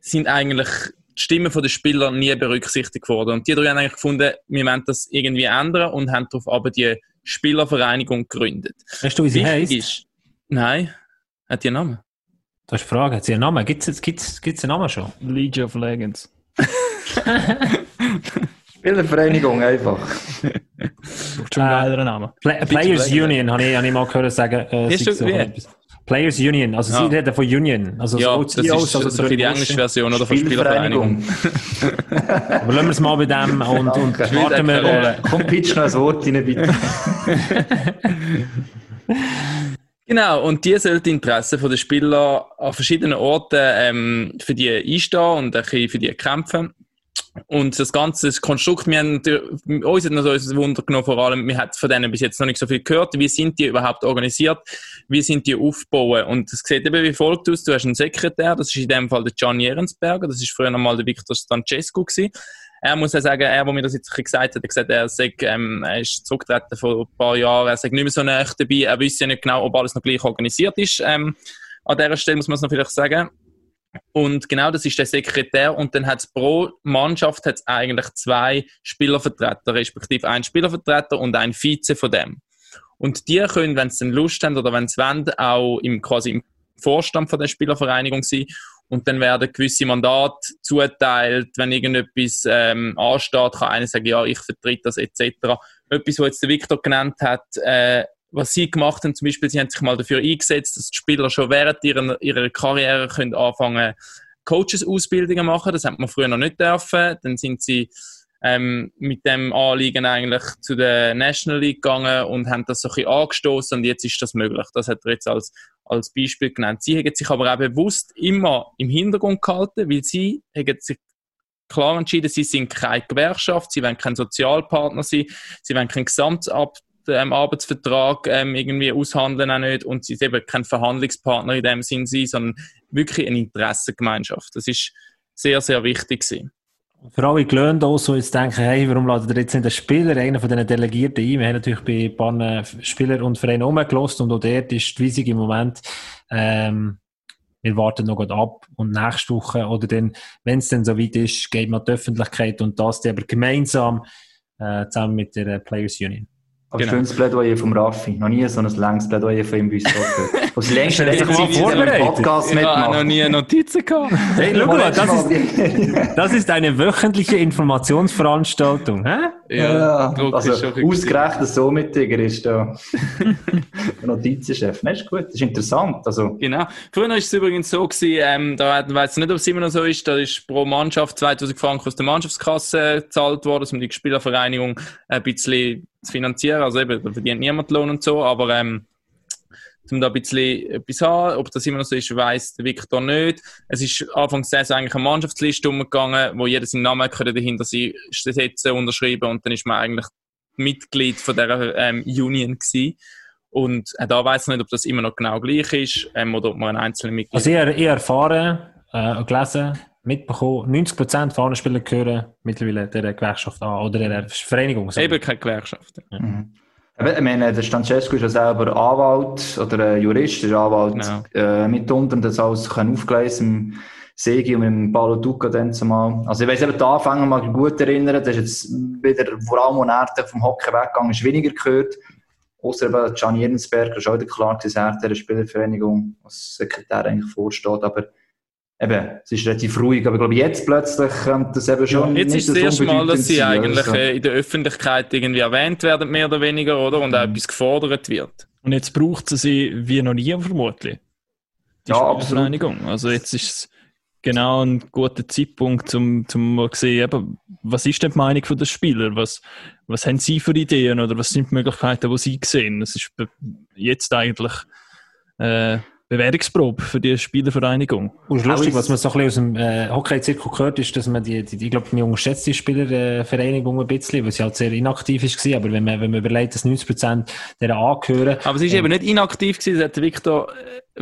sind eigentlich Stimmen der Spieler nie berücksichtigt worden. Und die drei haben eigentlich gefunden, wir wollen das irgendwie ändern und haben darauf aber die Spielervereinigung gegründet. Weißt du, wie sie heisst? Wichtig ist, nein, hat die einen Namen? Das ist die Frage. Hat sie einen Namen? Gibt es gibt's, gibt's einen Namen schon? League of Legends. Spielervereinigung einfach. Schon Äh, einen geileren Namen. Play Players. Union, habe ich, hab ich mal gehört sagen. Äh, Ist so etwas. Players Union, also Ja. sie reden von Union. Also Ja, so das CEOs, ist also so die englische Version oder von Spielervereinigung. Aber lassen wir es mal bei dem und, und warten wir. Äh, Komm, pitch noch ein Wort rein, bitte. Genau, und die sollen die Interessen der Spieler an verschiedenen Orten ähm, für die einstehen und ein bisschen für die kämpfen. Und das ganze das Konstrukt, wir haben, uns hat noch so ein Wunder genommen, vor allem, wir haben von denen bis jetzt noch nicht so viel gehört. Wie sind die überhaupt organisiert? Wie sind die aufgebaut? Und es sieht eben wie folgt aus. Du hast einen Sekretär, das ist in dem Fall der Gianni Ehrensberger, das ist früher einmal der Victor Stancescu gewesen. Er muss ja sagen, er, wo mir das jetzt gesagt hat, hat gesagt, er, sei, ähm, er ist zurückgetreten vor ein paar Jahren, er sagt nicht mehr so nah dabei, er wüsste ja nicht genau, ob alles noch gleich organisiert ist. Ähm, an dieser Stelle muss man es noch vielleicht sagen. Und genau das ist der Sekretär und dann hat es pro Mannschaft hat's eigentlich zwei Spielervertreter, respektive ein Spielervertreter und ein Vize von dem. Und die können, wenn sie Lust haben oder wenn sie wollen, auch im, quasi im Vorstand von der Spielervereinigung sein. Und dann werden gewisse Mandate zuteilt. Wenn irgendetwas ähm, ansteht, kann einer sagen, ja, ich vertrete das etc. Etwas, was jetzt der Victor genannt hat, äh, was sie gemacht haben, zum Beispiel, sie haben sich mal dafür eingesetzt, dass die Spieler schon während ihrer, ihrer Karriere können anfangen Coaches-Ausbildungen machen. Das hat man früher noch nicht dürfen. Dann sind sie ähm, mit dem Anliegen eigentlich zu der National League gegangen und haben das so ein bisschen angestoßen und jetzt ist das möglich. Das hat er jetzt als, als Beispiel genannt. Sie haben sich aber auch bewusst immer im Hintergrund gehalten, weil sie haben sich klar entschieden, sie sind keine Gewerkschaft, sie wollen kein Sozialpartner sein, sie wollen keinen Gesamtab ähm, Arbeitsvertrag ähm, irgendwie aushandeln auch nicht und sie sind eben kein Verhandlungspartner in dem Sinn sein, sondern wirklich eine Interessengemeinschaft. Das ist sehr, sehr wichtig gewesen. Für alle Gelöhnt auch so jetzt denken, hey, warum ladet ihr jetzt nicht den Spieler, einen von diesen Delegierten ein? Wir haben natürlich bei ein paar Spielern und Vereinen rumgelost und auch dort ist die Weisung im Moment, ähm, wir warten noch gut ab und nächste Woche oder dann, wenn es dann soweit ist, geht man die Öffentlichkeit und das aber gemeinsam äh, zusammen mit der Players Union. Aber Genau. schönes Plädoyer vom Raffi. Noch nie so ein langes Plädoyer von ihm bei uns. Aus längster mal Zeit, im vorbereitet? Podcast Ich habe noch nie Notizen gehabt. Hey, schau mal, das ist, das ist eine wöchentliche Informationsveranstaltung. Hä? Ja, Druck also ist schon richtig. ausgerechnet so mit Tiger ist da der Notizenchef. Nein, ist gut, das ist interessant. Also, Genau. Früher war es übrigens so, gewesen, ähm, da weiß ich nicht, ob es immer noch so ist, da ist pro Mannschaft 2000 Franken aus der Mannschaftskasse gezahlt worden, um die Spielervereinigung ein bisschen zu finanzieren. Also eben, da verdient niemand Lohn und so, aber ähm, um da ein bisschen etwas haben, ob das immer noch so ist, weiss der Victor nicht. Es ist Anfang der Saison eigentlich eine Mannschaftsliste umgegangen, wo jeder seinen Namen könnte dahinter sie setzen, unterschreiben und dann ist man eigentlich Mitglied von dieser ähm, Union gewesen. Und äh, da weiß ich nicht, ob das immer noch genau gleich ist ähm, oder ob man ein einzelner Mitglied Also ich, ich erfahren, äh, gelesen, mitbekommen, 90% von allen Spielern gehören mittlerweile der Gewerkschaft an oder der Vereinigung. Eben keine Gewerkschaft. mhm. Ich meine, der Stancescu ist ja selber Anwalt oder Jurist, der ist Anwalt Genau. äh, mitunter und das alles aufgelesen im Segi und im Paulo Duca dann zumal. Also ich weiss eben, die Anfänger mag ich gut erinnern, das ist jetzt wieder, vor allem, als er vom Hockey weggegangen ist, weniger gehört. Außer eben Gianni Erdensberger ist auch klar dass er der Spielervereinigung als Sekretär eigentlich vorsteht, aber eben, es ist relativ ruhig, aber ich glaube, jetzt plötzlich kommt das eben schon Jetzt nicht ist das so erste Mal, dass sie eigentlich also. äh, in der Öffentlichkeit irgendwie erwähnt werden, mehr oder weniger, oder? Und auch etwas gefordert wird. Und jetzt braucht sie sie wie noch nie vermutlich. Die Ja, Spielervereinigung. Also jetzt ist es genau ein guter Zeitpunkt, um zum mal sehen, eben, was ist denn die Meinung der Spieler? Was, was haben sie für Ideen oder was sind die Möglichkeiten, die sie sehen? Es ist jetzt eigentlich äh, Bewährungsprobe für die Spielervereinigung. Und es ist lustig, was man so ein bisschen aus dem äh, Hockey-Zirkel gehört, ist, dass man die, die ich glaube, die Spielervereinigung ein bisschen, weil sie halt sehr inaktiv ist gewesen. Aber wenn man, wenn man überlegt, dass 90% der angehören, Aber sie ist eben nicht inaktiv gewesen, das hat Victor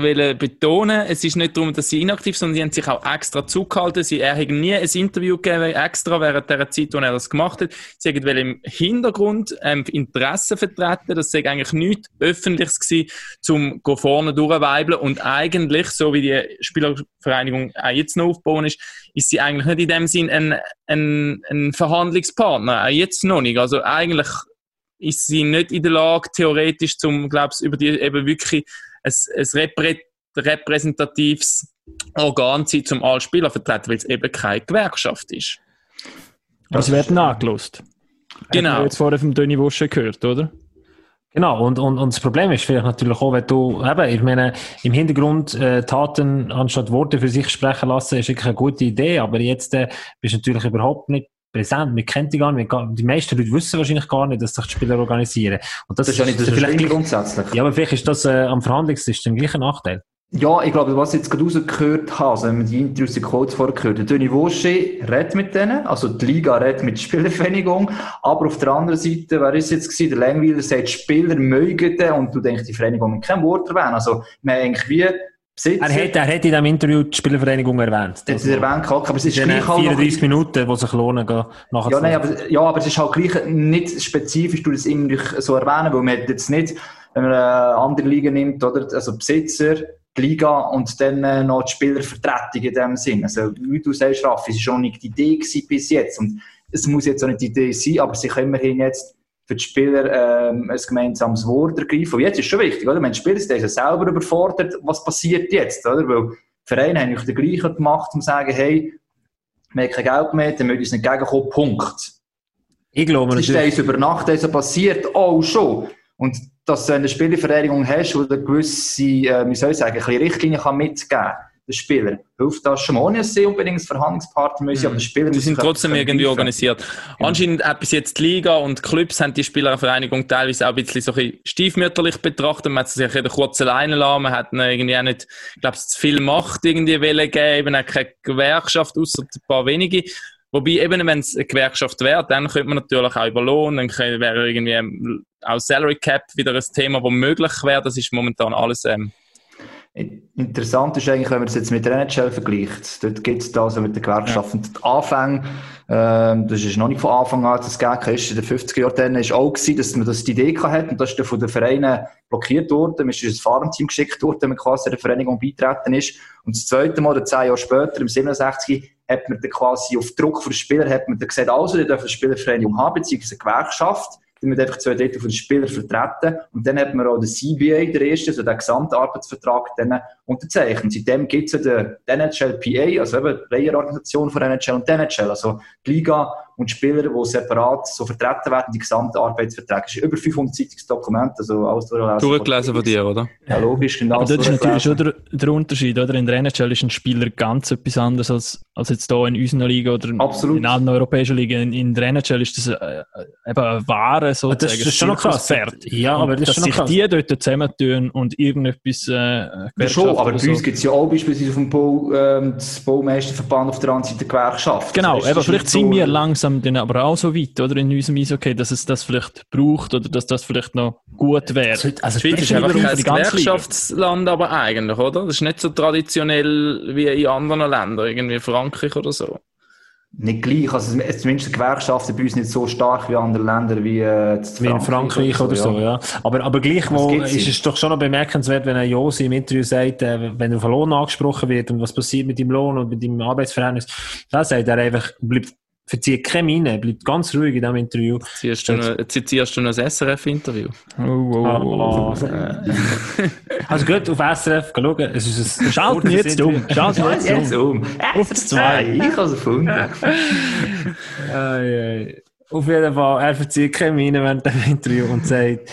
wollte betonen. Es ist nicht darum, dass sie inaktiv sind, sondern sie haben sich auch extra zugehalten. Sie, er hat nie ein Interview gegeben, extra während der Zeit, wo er das gemacht hat. Sie haben im Hintergrund ähm, Interessen vertreten. Das sei eigentlich nichts Öffentliches gewesen, zum go vorne durchweibeln. Und eigentlich, so wie die Spielervereinigung auch jetzt noch aufbauen ist, ist sie eigentlich nicht in dem Sinn ein, ein, ein Verhandlungspartner. Auch jetzt noch nicht. Also eigentlich ist sie nicht in der Lage, theoretisch zum, glaubst über die eben wirklich ein, ein reprä repräsentatives Organ sein, zum alle Spieler vertreten, weil es eben keine Gewerkschaft ist. Aber sie werden angelost. Haben Genau. wir jetzt vorher vom Döni Wosche gehört, oder? Genau, und, und, und das Problem ist vielleicht natürlich auch, wenn du, eben, ich meine, im Hintergrund äh, Taten anstatt Worte für sich sprechen lassen, ist wirklich eine gute Idee, aber jetzt äh, bist du natürlich überhaupt nicht präsent, wir kennen die gar nicht, die meisten Leute wissen wahrscheinlich gar nicht, dass sich die Spieler organisieren. Und das, Das ist ja nicht so vielleicht grundsätzlich. Ja, aber vielleicht ist das äh, am Verhandlungstisch ein Nachteil. Ja, ich glaube, was ich jetzt gerade rausgehört habe, also wenn man die Interviews, die Quotes vorher gehört, der Tony Wosche redet mit denen, also die Liga redet mit der Spielervereinigung, aber auf der anderen Seite, wer ist jetzt gewesen? Der Langweiler sagt, Spieler mögen den und du denkst, die Vereinigung mit keinem Wort erwähnen. Also, man eigentlich wie Besitzer, Er hat, er hat in diesem Interview die Spielervereinigung erwähnt. das ist erwähnt, gehabt, aber es ist gleich halt noch 34 Minuten, die sich lohnen, gehen, nachher Ja, nein, aber, ja, aber es ist halt gleich nicht spezifisch, du das immer so erwähnen, weil man jetzt nicht, wenn man eine andere Liga nimmt, oder, also Besitzer, die Liga und dann äh, noch die Spielervertretung in dem Sinn. Also, wie du sagst, Raffi, es ist schon nicht die Idee bis jetzt und es muss jetzt auch nicht die Idee sein, aber sie können immerhin jetzt für die Spieler ähm, ein gemeinsames Wort ergreifen. Und jetzt ist schon wichtig, oder? Wenn die Spieler sind selber überfordert, was passiert jetzt, oder? Weil Vereine haben nicht den gleichen gemacht, um zu sagen, hey, wir haben kein Geld mehr, dann müssen wir uns nicht gegenkommen, Punkt. Ich glaube Es ist eins über Nacht also passiert, auch schon. Und dass du eine Spielervereinigung hast, die eine gewisse, äh, wie soll ich sagen, ein bisschen Richtlinien kann mitgeben kann, den Spieler, hilft das schon. Ohne dass sie unbedingt Verhandlungspartner müssen, aber der Spieler Die sind trotzdem irgendwie greifen. organisiert. Anscheinend hat bis jetzt die Liga und die Clubs haben die Spielervereinigung teilweise auch ein bisschen so ein bisschen stiefmütterlich betrachtet. Man hat sich in der kurzen Leine lassen. Man hat irgendwie auch nicht, ich glaube, zu viel Macht irgendwie wollen geben, eben auch keine Gewerkschaft, außer ein paar wenige. Wobei eben, wenn es eine Gewerkschaft wäre, dann könnte man natürlich auch über Lohn, dann wäre irgendwie auch Salary Cap wieder ein Thema, das möglich wäre. Das ist momentan alles ähm, Interessant ist eigentlich, wenn man das jetzt mit der NHL vergleicht. Dort gibt es da also mit den Gewerkschaften die Anfänge. Ähm, das ist noch nicht von Anfang an das gegeben ist. In den 50er Jahren dann ist auch gewesen, dass man das die Idee gehabt hat und das ist dann von den Vereinen blockiert worden. Man ist in ein Farmteam geschickt worden, wenn man quasi der Vereinigung beitreten ist. Und das zweite Mal, oder zehn Jahre später, im 67, hat man dann quasi auf Druck von den Spielern hat man dann gesagt, also, die dürfen eine Spielervereinigung haben, beziehungsweise eine Gewerkschaft. Dann wird einfach zwei Drittel von den Spielern vertreten. Und dann hat man auch den CBA, der erste, also den Gesamtarbeitsvertrag, dann unterzeichnet. Seitdem gibt es ja den, NHLPA, also eben die Playerorganisation von NHL und der NHL, also die Liga und Spieler, die separat so vertreten werden, die gesamten Arbeitsverträge. Das ist über 500 Seitungsdokumente, also alles durchlesen. durchgelesen von dir, oder? Ja, logisch, genau. Aber das ist natürlich schon der, der Unterschied, oder? In der NHL ist ein Spieler ganz etwas anderes als, als jetzt hier in unserer Liga oder Absolut. in anderen europäischen Ligen. In, in der NHL ist das äh, äh, eben eine Ware sozusagen. Das ist schon noch krass. Pferd. Ja, aber das ist dass schon noch sich die dort zusammentun und irgendetwas äh, Ja, schon, aber bei so. uns gibt es ja auch beispielsweise auf dem Bau, ähm, das Baumeisterverband auf der anderen Seite Gewerkschaft. Genau, Also, eben, ist vielleicht sind wir langsam dann aber auch so weit, oder, in unserem Eishockey, dass es das vielleicht braucht oder dass das vielleicht noch gut wäre. Also, also Schweiz ist einfach kein Liga. Gewerkschaftsland, aber eigentlich, oder? Das ist nicht so traditionell wie in anderen Ländern, irgendwie Frankreich oder so. Nicht gleich, also es- zumindest die Gewerkschaften bei uns nicht so stark wie in anderen Ländern, wie, äh, Wie in Frankreich oder so, ja. Aber, aber gleichwohl ist ja. es doch schon noch bemerkenswert, wenn ein Josi im Interview sagt, äh, wenn er auf den Lohn angesprochen wird und was passiert mit dem Lohn und mit dem Arbeitsverhältnis, dann sagt er einfach, bleibt, verzieht keine Miene, bleibt ganz ruhig in diesem Interview. Ziehst du noch, zitierst du noch ein SRF-Interview? Oh, oh, oh. Also gut, auf SRF schauen, es ist ein Schalten kurzes jetzt um. Interview. Schalten jetzt um. um. Auf das zwei. Ich habe es erfunden. Auf jeden Fall, er verzieht keine Miene während dem Interview und sagt,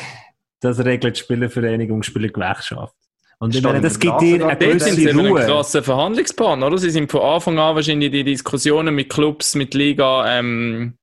das regelt die Spielervereinigung, Spielergewerkschaft. Und ich meine, das gibt dir eine Dort sind gewisse sie eben ein Ruhe. krasser Verhandlungspartner, oder? Sie sind von Anfang an wahrscheinlich die Diskussionen mit Clubs, mit Liga, ähm,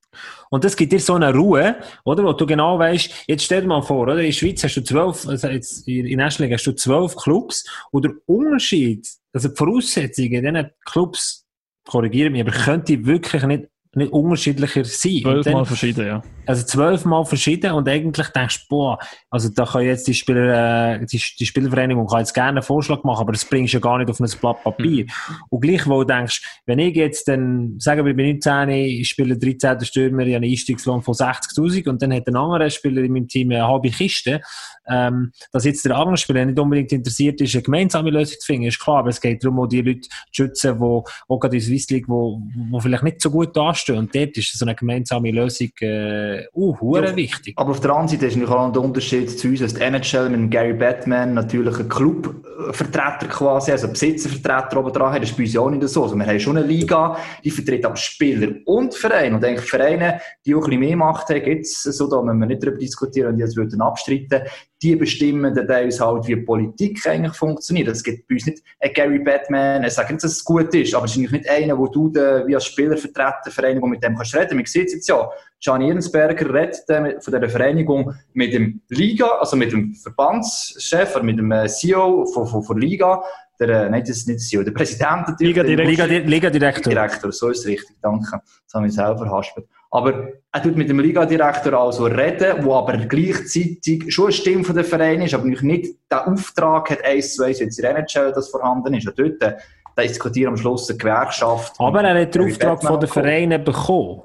Und das gibt dir so eine Ruhe, oder? Wo du genau weißt, jetzt stell dir mal vor, oder? In der Schweiz hast du zwölf, also jetzt in in Erster Liga hast du zwölf Clubs, und der Unterschied, also die Voraussetzungen in diesen Clubs, korrigiere mich, aber könnte wirklich nicht, nicht unterschiedlicher sein. Zwölfmal verschieden, ja. also zwölfmal verschieden und eigentlich denkst du, boah, also da kann jetzt die Spieler, äh, die, die Spielervereinigung kann jetzt gerne einen Vorschlag machen, aber das bringst du ja gar nicht auf ein Blatt Papier. Und gleichwohl denkst du, wenn ich jetzt dann, sagen wir, bei 19, ich spiele 13. Stürmer, ich habe einen Einstiegslohn von 60'000 und dann hat ein anderer Spieler in meinem Team eine halbe Kiste, ähm, dass jetzt der andere Spieler nicht unbedingt interessiert ist, eine gemeinsame Lösung zu finden, ist klar, aber es geht darum, auch die Leute zu schützen, die auch gerade in der Swiss League, wo vielleicht nicht so gut dastehen und dort ist so eine gemeinsame Lösung äh, uh, Ja. wichtig. Aber auf der anderen Seite ist natürlich auch der Unterschied zu uns, dass die NHL mit Gary Batman natürlich einen Clubvertreter quasi, also Besitzervertreter oben dran hat. Das ist bei uns auch nicht so. Also wir haben schon eine Liga, die vertritt aber Spieler und Vereine. Und eigentlich Vereine, die auch ein bisschen mehr Macht haben, gibt es so, da müssen wir nicht darüber diskutieren und die das würden abstreiten. Die bestimmen dann teilweise halt, wie Politik eigentlich funktioniert. Es gibt bei uns nicht einen Gary Batman, ich sage nicht, dass es gut ist, aber es ist nicht einer, wo du dann wie als Spielervertreter Vereinigung mit dem kannst reden. Man sieht es jetzt ja, Gianni Ehrensberger redet von dieser Vereinigung mit dem Liga, also mit dem Verbandschef oder mit dem äh, CEO von, von, von Liga, der, äh, nein, das ist nicht der CEO, der Präsident natürlich. der- Liga, Liga Direktor. Direktor, so ist es richtig, danke. Das habe ich selber verhaspelt. Aber er tut mit dem Liga-Direktor also reden, wo aber gleichzeitig schon eine Stimme von der Verein ist, aber nicht den Auftrag hat, eins zu eins, jetzt in der NHL das vorhanden ist. Und dort äh, da diskutiert am Schluss eine Gewerkschaft. Aber er hat den Auftrag von den. Vereinen bekommen.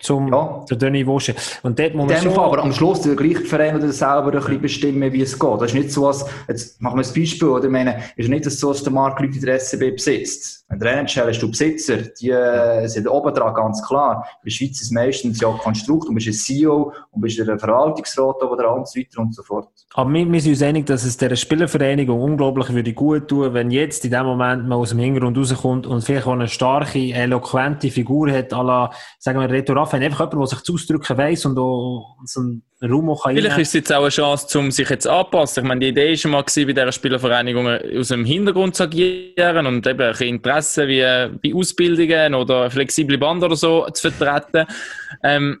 Zum, Ja. der Dönny Wosche. Und dort muss man Fall, aber am Schluss der gleiche Verein oder selber ein bisschen bestimmen, wie es geht. Das ist nicht so, als, jetzt machen wir ein Beispiel, oder? Ich meine, ist nicht so, dass der Markt Leute in der SCB besitzt. Der NHL hast du Besitzer, die äh, sind oben dran, ganz klar. In der Schweiz ist meistens ja Konstrukt, du bist ein CEO und bist der Verwaltungsrat oben dran und so weiter und so fort. aber wir, wir sind uns einig, dass es dieser Spielervereinigung unglaublich würde gut tun, wenn jetzt in dem Moment mal aus dem Hintergrund rauskommt und vielleicht auch eine starke, eloquente Figur hat, à la, sagen wir, Reto Raffin, einfach jemand, der sich zu ausdrücken weiss und auch so einen Raum auch Vielleicht ist es jetzt auch eine Chance, um sich jetzt anzupassen. Ich meine, die Idee war schon mal gewesen, bei dieser Spielervereinigung aus dem Hintergrund zu agieren und eben ein bisschen Interessen wie bei Ausbildungen oder flexible Band oder so zu vertreten. Ähm,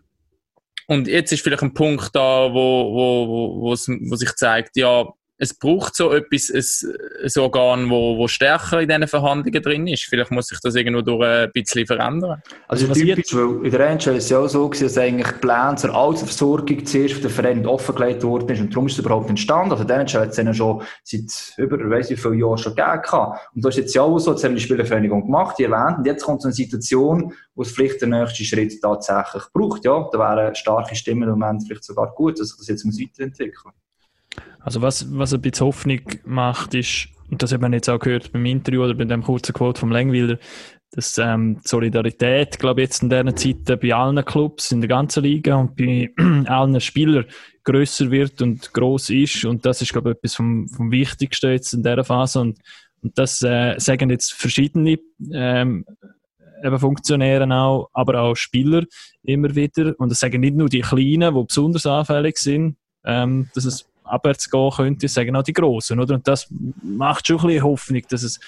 und jetzt ist vielleicht ein Punkt da, wo, wo, wo, wo sich zeigt, ja, es braucht so etwas, ein, ein Organ, wo, wo stärker in diesen Verhandlungen drin ist. Vielleicht muss sich das irgendwo durch ein bisschen verändern. Also Was typisch, weil in der NHL ist es ja auch so dass eigentlich die Pläne zur Altersversorgung zuerst für den Verein offengelegt worden ist und darum ist es überhaupt entstanden. Also der NHL hat es dann schon seit über, ich weiss wie viele Jahren schon gegeben. Und das ist jetzt ja auch so, jetzt haben wir die Spielervereinigung gemacht, die erwähnt, und jetzt kommt so eine Situation, wo es vielleicht den nächsten Schritt tatsächlich braucht. Ja, da wären starke Stimmen im Moment vielleicht sogar gut, dass sich das jetzt muss weiterentwickeln Also was, was ein bisschen Hoffnung macht, ist, und das hat man jetzt auch gehört beim Interview oder bei dem kurzen Quote vom Längwilder, dass ähm, die Solidarität, glaube jetzt in dieser Zeit bei allen Clubs in der ganzen Liga und bei allen Spielern grösser wird und groß ist. Und das ist, glaube ich, etwas vom, vom Wichtigsten jetzt in dieser Phase. Und, und das äh, sagen jetzt verschiedene ähm, eben Funktionäre auch, aber auch Spieler immer wieder. Und das sagen nicht nur die Kleinen, die besonders anfällig sind, ähm, dass es abwärts gehen könnte, sagen auch die Großen, oder? Und das macht schon ein bisschen Hoffnung, dass es,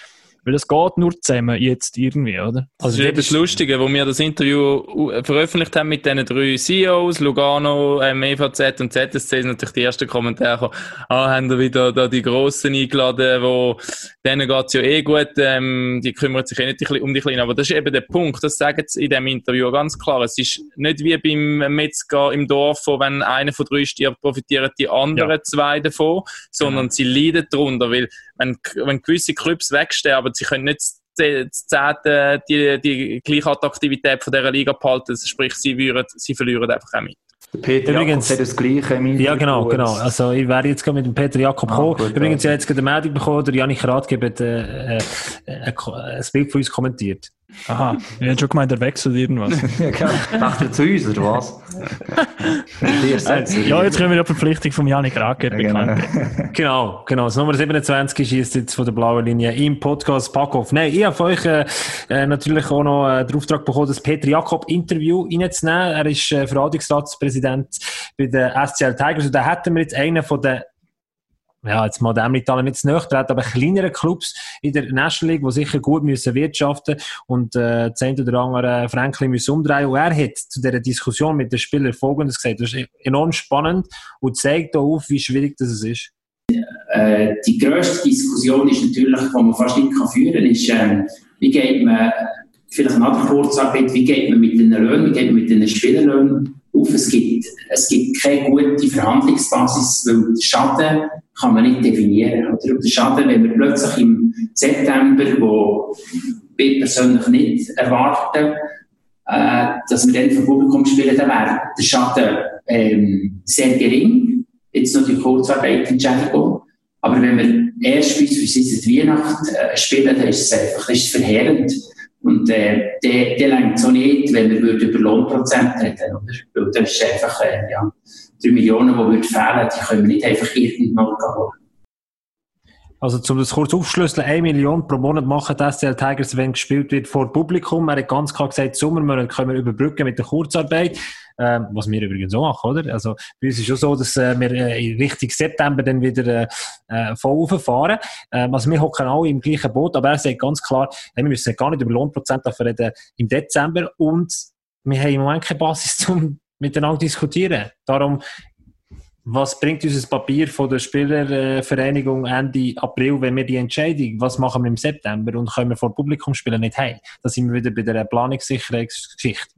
weil das geht nur zusammen jetzt irgendwie, oder? Also das ist eben das Lustige, wo wir das Interview veröffentlicht haben mit diesen drei CEOs, Lugano, ähm, EVZ und ZSC, sind natürlich die ersten Kommentare gekommen, ah, haben da wieder da die Grossen eingeladen, wo, denen geht's ja eh gut, ähm, die kümmern sich eh nicht um die Kleinen, aber das ist eben der Punkt, das sagen sie in dem Interview ganz klar, es ist nicht wie beim Metzger im Dorf, wo wenn einer von drei stirbt, profitieren die anderen Ja. zwei davon, sondern sie leiden darunter, weil wenn, wenn gewisse Clubs wegsterben, sie können nicht das Zehnte die, die gleiche Attraktivität von dieser Liga behalten, sprich, sie, würden, sie verlieren einfach auch mit. Der Peter Übrigens- Jakobs hat das Gleiche im Ja, genau, Interview. genau. Also, ich wäre jetzt mit dem Peter Jakob Ah, gekommen. gut, Übrigens, also. ich habe jetzt gerade eine Meldung bekommen, der Janik Ratgeber hat äh, äh, ein, ein Bild von uns kommentiert. Aha, ich hätte schon gemeint, er wechselt irgendwas. Ja, genau. Macht er zu uns, oder was? Ja, jetzt können wir die Verpflichtung von Janik Racker Ja, bekannt. genau. Genau, genau. Das Nummer 27 schießt jetzt von der blauen Linie im Podcast Packoff. Nein, ich habe von euch äh, äh, natürlich auch noch äh, den Auftrag bekommen, das Peter Jakob Interview reinzunehmen. Er ist äh, Verwaltungsratspräsident bei den SCL Tigers und da hätten wir jetzt einen von den ja, jetzt mal dem Italien nicht zu nahe treten, aber kleinere Clubs in der National League, die sicher gut müssen wirtschaften und äh, eine oder andere Franklin müssen umdrehen. Und er hat zu dieser Diskussion mit den Spielern Folgendes gesagt. Das ist enorm spannend und zeigt auch auf, wie schwierig das ist. Äh, die grösste Diskussion ist natürlich, die man fast nicht führen kann, ist, ähm, wie geht man, vielleicht nach der Kurzarbeit, wie geht man mit den Löhnen, wie geht man mit den Spielerlöhnen auf? Es gibt, es gibt keine gute Verhandlungsbasis, weil den Schaden kann man nicht definieren. Oder? Der Schaden, wenn wir plötzlich im September, wo ich persönlich nicht erwarten, äh, dass wir dann vom Publikum spielen, dann wäre der Schaden ähm, sehr gering. Jetzt noch die Kurzarbeit Entschädigung. Aber wenn wir erst beispielsweise die Weihnacht äh, spielen, dann ist es einfach ist verheerend. Und äh, der, der längt so nicht, wenn wir über Lohnprozent reden. Oder? Weil das ist einfach äh, ja, 3 Millionen, die würden fehlen, die können wir nicht einfach irgendwann holen. Also, um das kurz aufschlüsseln, 1 Million pro Monat machen die SCL Tigers, wenn gespielt wird vor Publikum. Er hat ganz klar gesagt, Sommermonat können wir überbrücken mit der Kurzarbeit. Ähm, was wir übrigens auch machen, oder? Also, bei uns ist schon so, dass äh, wir äh, Richtung September dann wieder äh, äh, voll rauffahren. Ähm, also, wir hocken alle im gleichen Boot, aber er sagt ganz klar, hey, wir müssen gar nicht über Lohnprozent reden im Dezember und wir haben im Moment keine Basis, um miteinander zu diskutieren. Darum, was bringt uns das Papier von der Spielervereinigung Ende April, wenn wir die Entscheidung, was machen wir im September und können wir vor Publikum spielen, nicht haben? Da sind wir wieder bei der Planungssicherheitsgeschichte.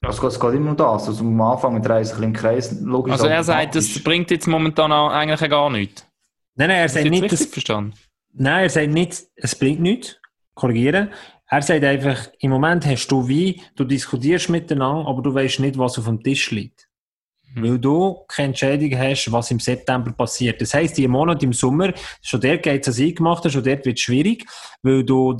Es geht, es geht immer um das. Also am Anfang drehen sich ein bisschen im Kreis. Logisch, Also er sagt, das bringt jetzt momentan auch eigentlich gar nichts. Nein, nein, er sagt nicht, dass, verstanden? nein, er sagt nicht, es bringt nichts. Korrigieren. Er sagt einfach, im Moment hast du wie, du diskutierst miteinander, aber du weißt nicht, was auf dem Tisch liegt. Weil du keine Entscheidung hast, was im September passiert. Das heisst, die Monat im Sommer, schon dort geht es eingemacht, schon dort wird es schwierig, weil du,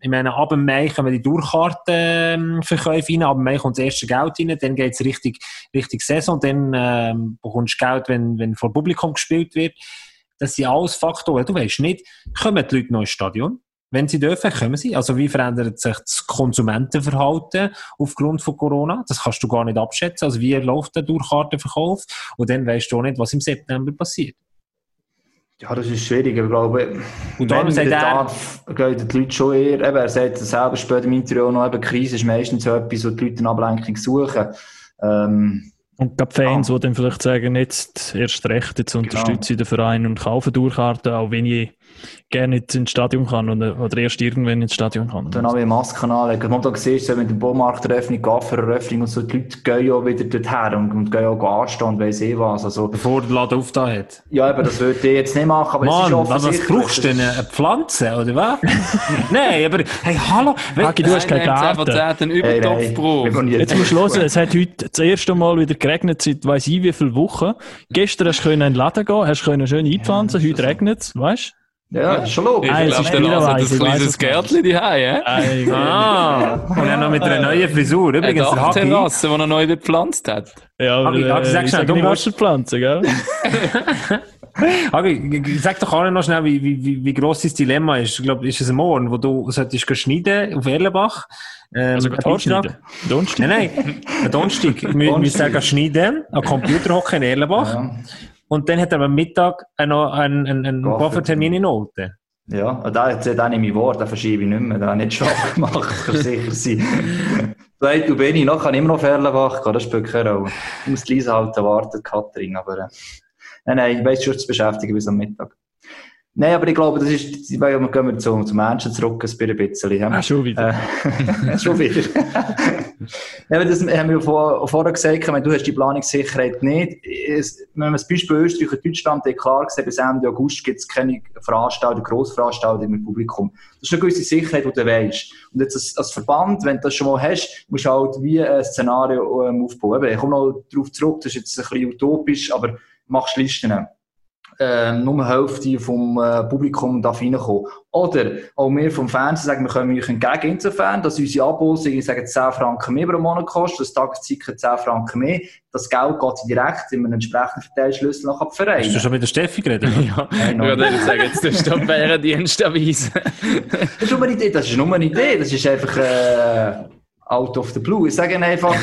ich meine, ab dem Mai kommen die Durchkartenverkäufe rein, ab dem Mai kommt das erste Geld rein, dann geht es richtig, richtig Saison, dann ähm, bekommst du Geld, wenn, wenn vor Publikum gespielt wird. Das sind alles Faktoren. Du weißt nicht, kommen die Leute noch ins Stadion? Wenn sie dürfen, kommen sie. Also wie verändert sich das Konsumentenverhalten aufgrund von Corona? Das kannst du gar nicht abschätzen. Also wie läuft der Durchkartenverkauf? Und dann weißt du auch nicht, was im September passiert. Ja, das ist schwierig. Ich glaube, Und darum wenn sagt der er- darf, gehen die Leute schon eher, eben, er sagt selber später im Interview auch noch, eben, Krise ist meistens so etwas, wo die Leute eine Ablenkung suchen. Ähm, Und gerade Fans, die dann vielleicht sagen, jetzt erst recht, jetzt unterstütze ich den Verein und kaufe Durchkarten, auch wenn ich gerne nicht ins Stadion kann oder, oder erst irgendwann ins Stadion kann. Dann auch Masken anlegen. Momentan siehst du, wenn der Baumarkteröffnung, Gaffereröffnung und so, die Leute gehen ja wieder dorthin und, und gehen auch anstehen und weiss eh was. Also, Bevor der Laden aufgetan hat. ja, aber das würde ich jetzt nicht machen, aber es ist Mann, was, brauchst du denn? Eine Pflanze, oder was? Nein, aber, hey, hallo. Hagi, du hast keinen Garten. einen Hey, nein, Übertopfbrot. wir gehen Jetzt musst du hören, es hat heute das erste Mal wieder geregnet seit weiss ich wie viele Wochen. Gestern hast du in den Laden gehen, hast können schön einpflanzen, heute regnet es, weißt Ja, ist schon logisch. Ich glaube, dann wieder also weiss, ein kleines. Gärtchen daheim, hä? du? Ah, und dann noch mit einer neuen Frisur. Übrigens, der Hagi, Dachterrasse, die er neu gepflanzt hat. Ja, aber Hagi, äh, Hagi, sag ich schnell, sage du musst- Wasserpflanzen, gell? Hagi, sag doch auch noch schnell, wie, wie, wie, wie gross dein Dilemma ist. Ich glaube, ist es ein Morgen, wo du solltest schneiden auf Erlenbach? Ähm, Also, Haarschneiden. Beitrag- Donnerstag. Nein, nein, Donnerstag. Wir wir müssen sagen, schneiden, am Computer hocken in Erlenbach. Und dann hat er am Mittag noch einen, einen, einen Koffertermin in Olten. Ja, und da hat den nehme ich Wort, den verschiebe ich nicht mehr, den habe ich nicht schon gemacht, kann sicher sein. Sagt du Benni, noch kann ich immer noch auf Erlenbach gehen, das spielt keine Rolle. Ich muss die Lisa halt warten, Katrin, aber, äh, nein, nein, ich weiss schon zu beschäftigen bis am Mittag. Nein, aber ich glaube, das ist, weil wir gehen zum, zum Menschen zurück, ein bisschen. Ah, schon wieder. Äh, schon wieder. ja, aber das haben wir vor, vorher gesagt, wenn du hast die Planungssicherheit nicht. Es, wenn man das Beispiel Österreich und Deutschland hat klar gesehen, bis Ende August gibt es keine Veranstaltungen, Grossveranstaltungen mit Publikum. Das ist eine gewisse Sicherheit, die du weißt. Und jetzt als, als Verband, wenn du das schon mal hast, musst du halt wie ein Szenario ähm, aufbauen. Ich komme noch darauf zurück, das ist jetzt ein bisschen utopisch, aber machst Listen ähm, nur Hälfte vom äh, Publikum darf reinkommen. Oder auch wir vom Fernsehen sagen, wir können euch entgegen insofern, dass unsere Abos, ich sage 10 Franken mehr pro Monat kosten, das Tageszeichen 10 Franken mehr. Das Geld geht direkt in einen entsprechenden Verteilschlüssel nach ab Hast du Verein. schon mit der Steffi geredet? Ja, ich würde sagen, jetzt tust du den Bärendienst erweisen. Das ist nur eine Idee, das ist nur eine Idee, das ist einfach äh, out of the blue. Ich sage einfach,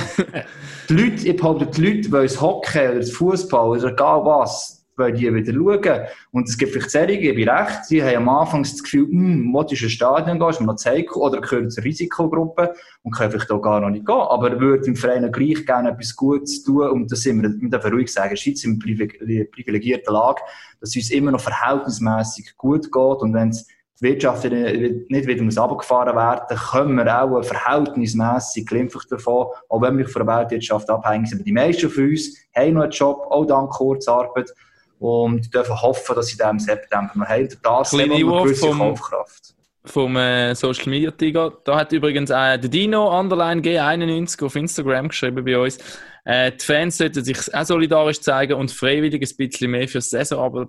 die Leute, ich behaupte, die Leute wollen das Hockey oder das Fußball oder egal was, wollen die wieder schauen. Und es gibt vielleicht Serien, gebe ich recht, sie haben am Anfang das Gefühl, hm, wo ist ein Stadion mir noch Zeit oder gehören zur Risikogruppe? Und können vielleicht auch gar noch nicht gehen, aber würden im Verein gleich gerne etwas Gutes tun? Und das sind wir, wir dürfen ruhig sagen, in Schweiz in privilegierten Lage, dass es uns immer noch verhältnismäßig gut geht. Und wenn die Wirtschaft nicht wieder muss runtergefahren werden, können wir auch verhältnismäßig glimpflich davon, auch wenn wir von der Weltwirtschaft abhängig sind. Aber die meisten von uns haben noch einen Job, auch dank Kurzarbeit und dürfen hoffen, dass sie den im September noch haben. Das wir eine gewisse vom- Kaufkraft. vom äh, Social Media Tiger. Da hat übrigens äh, der Dino Underline G91 auf Instagram geschrieben bei uns. Äh, die Fans sollten sich auch solidarisch zeigen und freiwillig ein bisschen mehr für das Saisonabo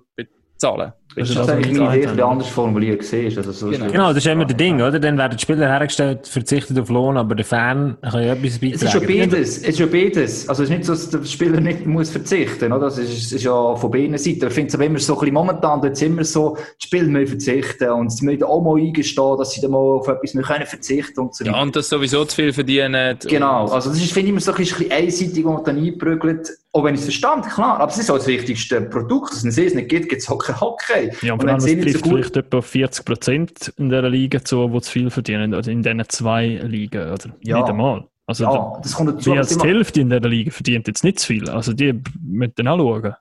bezahlen. Das Also ist das, eigentlich gesagt die habe. anders formuliert. Also so ist Genau. es. Genau, das ist immer der Ding, oder? Dann werden die Spieler hergestellt, verzichtet auf Lohn, aber der Fan kann ja etwas Es ist schon beitragen. beides. Es ist schon beides. Also es ist nicht so, dass der Spieler nicht muss verzichten, oder? Das ist, es ist ja von beiden Seiten. Ich finde es aber immer so ein bisschen momentan, jetzt immer so, die Spieler müssen verzichten und sie müssen auch mal eingestehen, dass sie da mal auf etwas mehr können verzichten und so weiter. Ja, und das sowieso zu viel verdienen. Genau, also das ist, finde ich, immer so ein bisschen einseitig, wo man dann einprügelt. Auch wenn ich es verstand, klar. Aber es ist auch das wichtigste Produkt. Wenn es es nicht gibt, gibt es Hockey. Hockey. Ja, Und so trifft gut- vielleicht etwa 40 Prozent in dieser Liga zu, die zu viel verdienen, also in diesen zwei Ligen, oder Ja. nicht einmal. Also Ja, das kommt dazu. aber als die Hälfte in dieser Liga verdient jetzt nicht zu viel. Also die müssen dann auch schauen.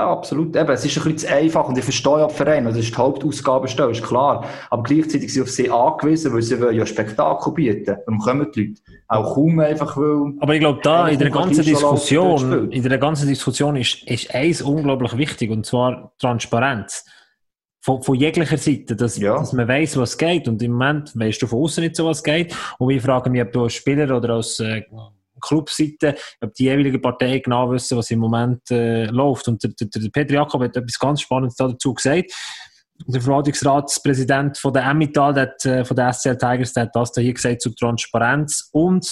Ja, absolut. Eben, es ist ein bisschen zu einfach und ich verstehe ja die Vereine, das ist die Hauptausgabenstelle, ist klar. Aber gleichzeitig sind sie auf sie angewiesen, weil sie wollen ja Spektakel bieten. Warum kommen die Leute? Auch kaum einfach, weil... Aber ich glaube, da in der ganzen Diskussion, in der ganzen Diskussion ist, ist eins unglaublich wichtig, und zwar Transparenz. Von, von jeglicher Seite, dass, Ja. dass man weiß, was geht. Und im Moment weißt du von außen nicht so, was geht. Und ich frage mich, ob du als Spieler oder als äh, Clubseite, ob die jeweilige Partei genau wissen, was im Moment äh, läuft. Und der, der, der Peter Jakob hat etwas ganz Spannendes dazu gesagt. Der Verwaltungsratspräsident von der Emmental, der äh, von der SCL Tigers, der hat das da hier gesagt zu Transparenz und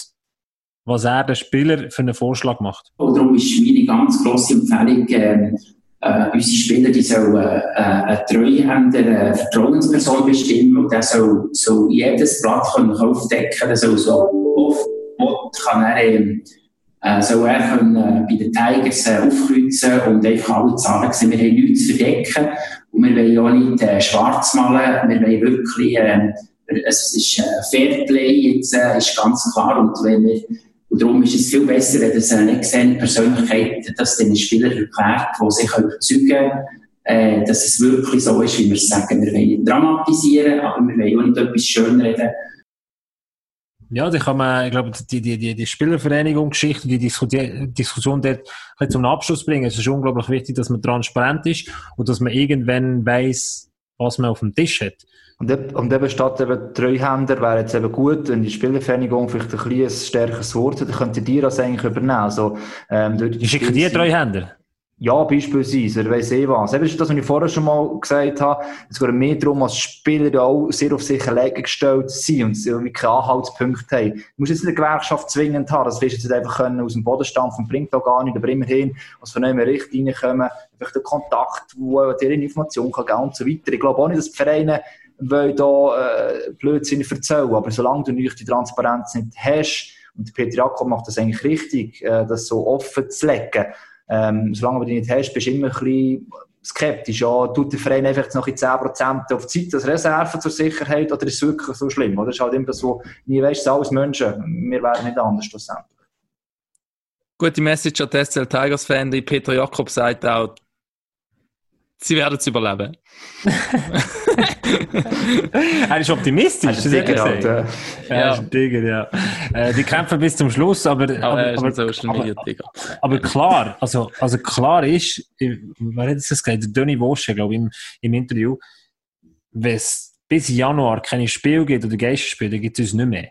was er den Spieler für einen Vorschlag macht. Und darum ist meine ganz grosse Empfehlung, ähm, äh, unsere Spieler, die sollen äh, eine Treuhänder, eine Vertrauensperson bestimmen und der soll, soll jedes Blatt können aufdecken der soll so oft kann er, ähm, äh, soll er können, äh, bei den Tigers äh, aufkreuzen und einfach alle Zahlen sehen. Wir haben nichts zu verdecken und wir wollen auch nicht äh, schwarz malen, wir wollen wirklich, ähm, es ist äh, Fairplay jetzt, äh, ist ganz klar und wenn wir Und darum ist es viel besser, wenn das eine externe Persönlichkeit das den Spielern erklärt, die sich überzeugen können, äh, dass es wirklich so ist, wie wir es sagen. Wir wollen dramatisieren, aber wir wollen auch nicht etwas schönreden. Ja, da kann man, ich glaube, die, die, die, die Spielervereinigung-Geschichte, die Diskussion, Diskussion dort zum Abschluss bringen. Es ist unglaublich wichtig, dass man transparent ist und dass man irgendwann weiss, was man auf dem Tisch hat. Und, eben- und eben statt eben Treuhänder wäre jetzt eben gut, wenn die Spielervereinigung vielleicht ein ein stärkeres Wort hat, dann könntet ihr das eigentlich übernehmen. Also, ähm, dort Die schicken die drei Hände. Ja, beispielsweise, oder weiss eh was. Eben, ist das, was ich vorher schon mal gesagt habe. Es geht mehr darum, als Spieler ja auch sehr auf sich alleine gestellt sind und sie irgendwie keine Anhaltspunkte haben. Du musst jetzt nicht eine Gewerkschaft zwingend haben, das wirst du jetzt einfach können aus dem Boden stampfen, bringt auch gar nicht, aber immerhin, als von einem Richt reinkommen, einfach der Kontakt, wo dir Information kann geben und so weiter. Ich glaube auch nicht, dass die Vereine wollen da äh, Blödsinn erzählen, aber solange du nicht die Transparenz nicht hast, und Peter Jakob macht das eigentlich richtig, äh, das so offen zu legen, ähm, solange du die nicht hast, bist du immer ein bisschen skeptisch. Ja, tut der Verein einfach noch in 10% auf die Zeit als Reserve zur Sicherheit oder ist es wirklich so schlimm? Oder ist halt immer so, nie weißt, sind alles Menschen. Wir wären nicht anders schlussendlich. Gute Message an die SL Tigers Fan, die Peter Jakob sagt auch, sie werden es überleben. er ist optimistisch, er Digger halt, gesagt. äh, Ja, ist ein Digger, ja. Äh, die kämpfen bis zum Schluss, aber, Aber aber, er ist aber, ein Social Media Digger. aber klar, also, also klar ist, wer hat das gesagt? Der Donny Wosche, glaube ich, im, im Interview, wenn es bis Januar keine Spiele gibt oder Geisterspiele, dann gibt es uns nicht mehr.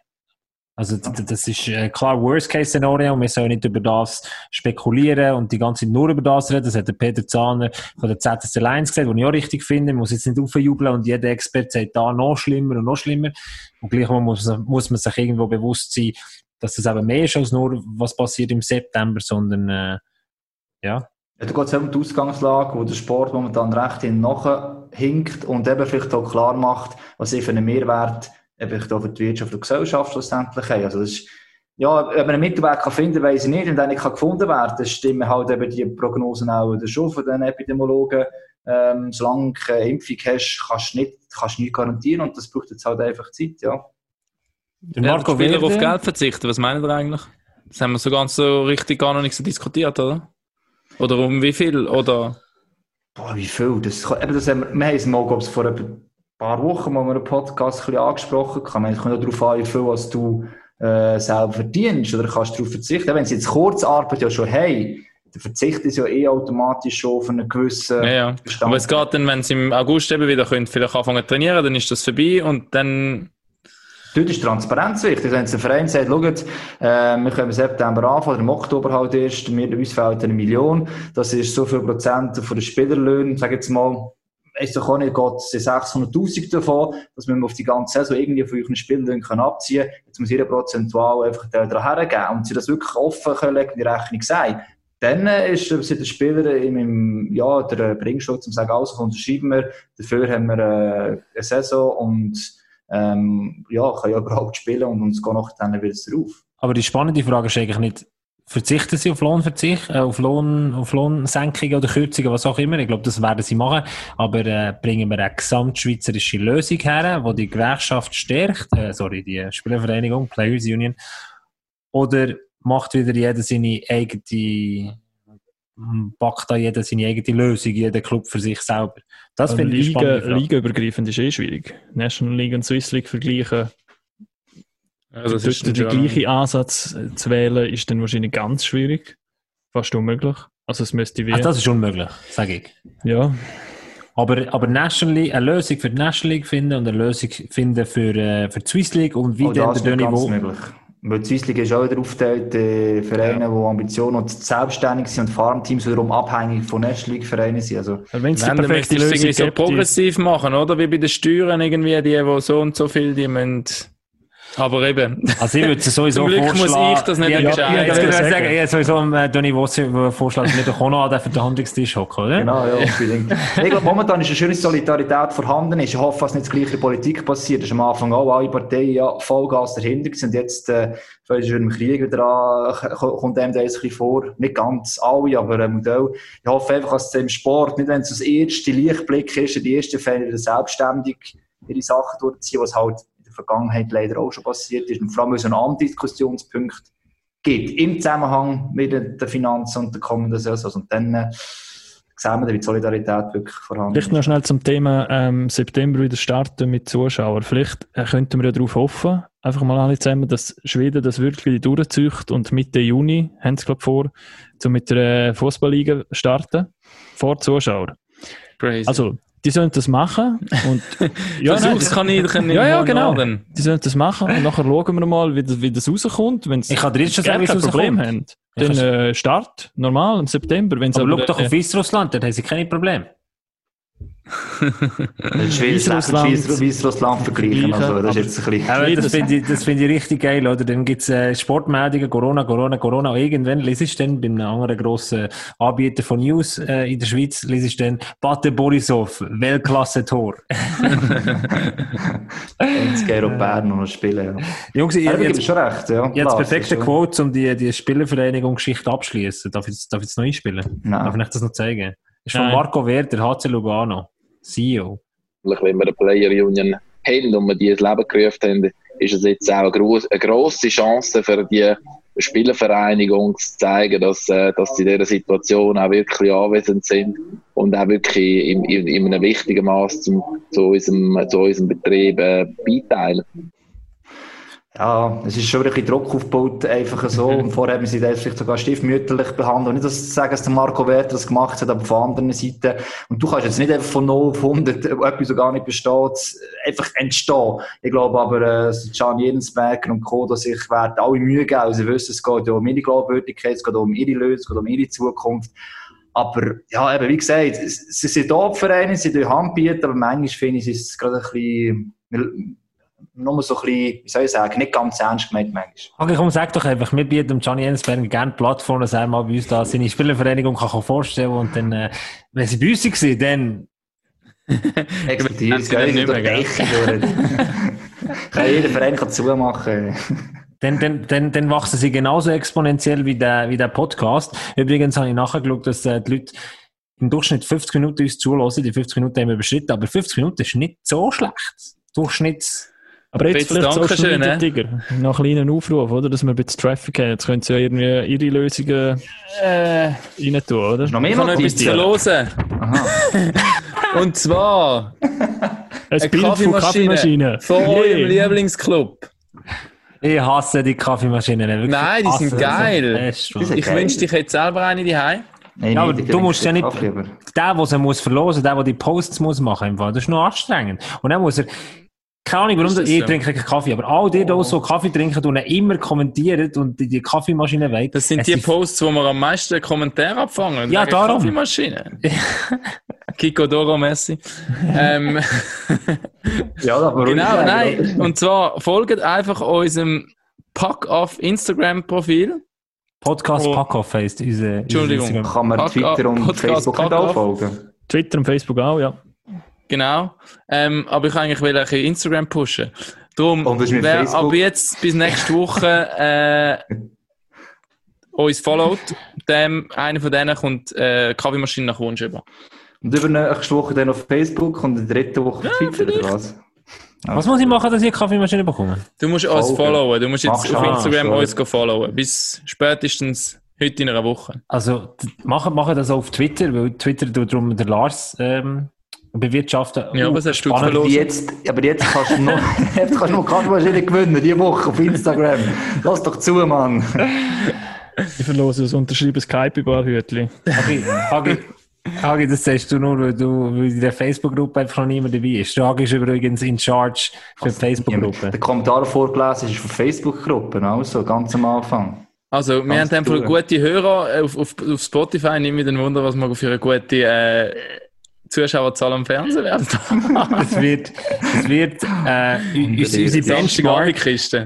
Also das ist äh, klar Worst-Case-Szenario wir sollen nicht über das spekulieren und die ganze Zeit nur über das reden. Das hat der Peter Zahner von der ZSC Lions gesagt, was ich auch richtig finde. Man muss jetzt nicht aufjubeln und jeder Experte sagt da noch schlimmer und noch schlimmer. Und gleichwohl muss, muss man sich irgendwo bewusst sein, dass das eben mehr ist als nur, was passiert im September, sondern äh, ja. Ja, da geht es um die Ausgangslage, wo der Sport momentan recht hin hinkt und eben vielleicht auch klar macht, was für einen Mehrwert eben auch für die Wirtschaft und Gesellschaft schlussendlich haben. Also das ist, ja, ob man einen Mittelweg kann finden kann, weiss ich nicht. Und wenn nicht kann gefunden werden stimmen halt eben die Prognosen auch wieder schon von den Epidemiologen. Ähm, solange du keine Impfung hast, kannst du nicht, kannst du nicht garantieren und das braucht jetzt halt einfach Zeit, ja. Der Marco Spieler auf Geld verzichten? Was meinen ihr eigentlich? Das haben wir so ganz so richtig gar noch nicht so diskutiert, oder? Oder um wie viel? Oder Boah, wie viel? Das, eben, das haben wir, wir haben es mal, glaube ich, vor ein paar Wochen mal in einem Podcast ein bisschen angesprochen. Kann man kommt darauf an, wie viel was du äh, selber verdienst. Oder kannst du darauf verzichten. Wenn sie jetzt Kurzarbeit ja schon haben, dann verzichten sie ja eh automatisch schon auf einen gewissen ja, ja. Bestand. Aber es geht dann, wenn sie im August eben wieder können, vielleicht anfangen zu trainieren, dann ist das vorbei und dann Dort ist Transparenz wichtig. Wenn jetzt ein Verein sagt, schaut, äh, wir können im September anfangen, oder im Oktober halt erst, wir, uns fehlt eine Million, das ist so viel Prozent von den Spielerlöhnen, sag jetzt mal, weiss doch auch nicht, geht es 600'000 davon, dass wir auf die ganze Saison irgendwie von euren Spielern können abziehen können. Jetzt muss jeder prozentual einfach da daran hergeben. Und sie das wirklich offen können die Rechnung sagen. Dann ist sind der Spieler im, ja, der Bringschutz zum sagen, also unterschreiben wir, dafür haben wir äh, eine Saison und ähm, ja, kann ja überhaupt spielen und uns geht noch dann wieder drauf. Aber die spannende Frage ist eigentlich nicht, verzichten sie auf Lohnverzicht, äh, auf, Lohn, auf Lohnsenkungen oder Kürzungen, was auch immer. Ich glaube, das werden sie machen. Aber äh, bringen wir eine gesamtschweizerische Lösung her, die die Gewerkschaft stärkt, äh, sorry, die Spielervereinigung, Players Union, oder macht wieder jeder seine eigene, packt da jeder seine eigene Lösung, jeder Club für sich selber. Das Also finde ich Liga, spannend. Ligaübergreifend ist eh schwierig. National League und Swiss League vergleichen. Also das ist den gleichen Ansatz zu wählen, ist dann wahrscheinlich ganz schwierig. Fast unmöglich. Also es müsste wie... Ach, das ist unmöglich, sage ich. ja, Aber, aber National League, eine Lösung für die National League finden und eine Lösung finden für, äh, für die Swiss League und wie Auch dann das der Niveau. möglich. Weil die Swiss League ist auch wieder aufgeteilt, äh, Vereine, die Ambitionen und selbstständig sind und Farmteams wiederum abhängig von National League Vereinen sind. Also, wenn es die perfekte Lösung irgendwie so progressiv machen, oder? Wie bei den Steuern irgendwie, die, die so und so viel, die müssen... Aber eben, Also ich würde es sowieso Zum Glück muss vorschlagen. ich das nicht ja, entscheiden. Ja, ich würde Sagen. ich sowieso um, äh, Donny Wossi vorschlagen, nicht auch noch an den Verhandlungstisch hocken, oder? Genau, ja, unbedingt. ich glaube, momentan ist eine schöne Solidarität vorhanden. Ich hoffe, dass nicht das gleiche in der Politik passiert. Das ist am Anfang auch alle Parteien ja, Vollgas dahinter. Und jetzt, äh, schon im Krieg wieder an, kommt einem das ein bisschen vor. Nicht ganz alle, aber ein Modell. Ich hoffe einfach, dass es im Sport, nicht wenn es das erste Lichtblick ist, die ersten Fälle selbstständig ihre Sachen durchziehen, was halt in Vergangenheit leider auch schon passiert ist. Und vor allem so ein Antidiskussionspunkt gibt, im Zusammenhang mit den Finanzen und der kommenden Saison. Und dann äh, sehen wir, wie die Solidarität wirklich vorhanden Vielleicht noch schnell zum Thema ähm, September wieder starten mit Zuschauern. Vielleicht äh, könnten wir ja darauf hoffen, einfach mal alle zusammen, dass Schweden das wirklich durchzieht und Mitte Juni haben sie, glaube ich, vor, um mit der Fußballliga starten, vor Zuschauern. Crazy. Also, die sollen das machen und ja, nein, Versuch's kann ich kann ich ja, ja, genau. laden. Die sollen das machen und nachher schauen wir mal, wie das, wie das rauskommt. Wenn sie Ich kann dir jetzt schon gar sagen, wie es Problem haben, dann äh, Start, normal, im September. Wenn sie Aber aber, schau doch äh, auf Weißrussland, dort haben sie keine Probleme. Weißrussland- vergleichen. Also, das ist jetzt ein bisschen. Aber Schweden- das finde ich, das finde ich richtig geil, oder? Dann gibt's äh, Sportmeldungen, Corona, Corona, Corona. Irgendwann lese ich dann bei einem anderen grossen Anbieter von News äh, in der Schweiz, lese ich dann Bate Borisov, Weltklasse-Tor. Jetzt gehen auch Bern noch spielen. Ja. Jungs, ihr habt gibt es schon recht. Ja. jetzt perfekte Quote, um die, die Spielervereinigung-Geschichte abschließen. Darf ich, jetzt noch einspielen? Nein. Darf ich euch das noch zeigen? Das ist von Nein. Marco Werder, HC Lugano, CEO. Wenn wir eine Player Union haben und wir die ins Leben gerufen haben, ist es jetzt auch eine, gross, eine grosse Chance für die Spielervereinigung zu zeigen, dass, äh, dass sie in dieser Situation auch wirklich anwesend sind und auch wirklich in, in, in einem wichtigen Maß zu, unserem, zu unserem Betrieb äh, beiteilen. Ja, es ist schon wirklich Druck aufgebaut, einfach so. Und vorher haben sie das vielleicht sogar stiefmütterlich behandelt. Nicht, dass zu sagen, dass der Marco Werth das gemacht hat, aber von anderen Seite. Und du kannst jetzt nicht einfach von 0 auf 100 etwas, so gar nicht besteht, einfach entstehen. Ich glaube aber, äh, Can Jensberger und Co., dass sich werden alle Mühe geben. Sie wissen, es geht ja um ihre Glaubwürdigkeit, es geht um ihre Lösung, es geht um ihre Zukunft. Aber, ja, eben, wie gesagt, es- sie sind Top-Vereine, sie die Hand bieten, aber manchmal finde ich, ist es gerade ein bisschen, nur so ein bisschen, wie soll ich sagen, nicht ganz ernst gemeint manchmal. Okay, komm, sag doch einfach, wir bieten dem Gianni Ensberger gerne die Plattform, dass er mal bei uns da seine Spielervereinigung kann kann vorstellen und dann, äh, wenn sie bei uns waren, dann, Expertise, gell, nicht mehr, gell? Kann jeder Verein kann zumachen. dann, dann, dann, dann wachsen sie genauso exponentiell wie der, wie der Podcast. Übrigens habe ich nachgeschaut, dass äh, die Leute im Durchschnitt 50 Minuten uns zulassen. Die 50 Minuten haben wir überschritten, aber 50 Minuten ist nicht so schlecht. Durchschnitts. Aber jetzt vielleicht Social Dankeschön, Media? Tiger. Noch einen kleinen Aufruf, oder? Dass wir ein bisschen Traffic haben. Jetzt können sie ja irgendwie ihre Lösungen Äh, rein tun, oder? Noch mehr ich habe noch etwas zu Notizen? verlosen. Aha. Und zwar Ein eine Bild von Kaffeemaschine. von Yeah. eurem Lieblingsclub. Ich hasse die Kaffeemaschinen. wirklich. Nein, die sind geil. Die sind Ich geil. wünschte, ich hätte selber eine daheim. Nein, Ja, aber du musst ja nicht- Kaffee, aber- der, der sie muss verlosen, der, der die Posts muss machen, im Fall, das ist noch anstrengend. Und dann muss er, keine Ahnung, warum, das ich so? trinke keinen Kaffee, aber all die, die so Kaffee trinken und immer kommentieren und die, die Kaffeemaschine wollen. Das sind es die Posts, wo wir am meisten Kommentare abfangen. Ja, darum. Kaffeemaschine. Kiko Doro Messi. ähm, Ja, aber genau, nein. Und zwar folgt einfach unserem Pack-Off Instagram-Profil. Podcast Oh. Packoff heisst unser, Entschuldigung. Kann man Twitter und Facebook auf. folgen? Twitter und Facebook auch, ja. Genau. Ähm, aber ich eigentlich will ein bisschen Instagram pushen. Darum, Und das ist mit wer Facebook? ab jetzt bis nächste Woche äh, uns followt, dem, einer von denen kommt äh, Kaffeemaschine nach Wunsch über. Und über nächste Woche dann auf Facebook und in der dritten Woche auf Twitter, oder was? Was muss ich machen, dass ich eine Kaffeemaschine bekomme? Du musst uns followen. Du musst jetzt Machst auf. Instagram Ah, uns go followen. Bis spätestens heute in einer Woche. Also, machen, machen das auch auf Twitter, weil Twitter tut darum der Lars ähm, bewirtschaften. Ja, Uh, was hast du spannend. verloren? Aber jetzt, aber jetzt kannst du noch, jetzt kannst du noch Kaffeemaschine gewinnen, diese Woche auf Instagram. Lass doch zu, Mann. Ich verlose das unterschrieben Skype-Barhütli. Hagi, Hagi, Hagi, das sagst du nur, weil, du, weil in der Facebook-Gruppe einfach noch niemand dabei ist. Hagi ist übrigens in charge für die Facebook-Gruppe. Der Kommentar vorgelesen ist von Facebook-Gruppen, also ganz am Anfang. Also, wir Ganz haben einfach gute Hörer äh, auf, auf, auf Spotify. Nicht mit ein Wunder, was wir für eine gute äh, Zuschauerzahl am Fernsehen werden. Es wird, es wird, äh, unsere, unsere Benchmark,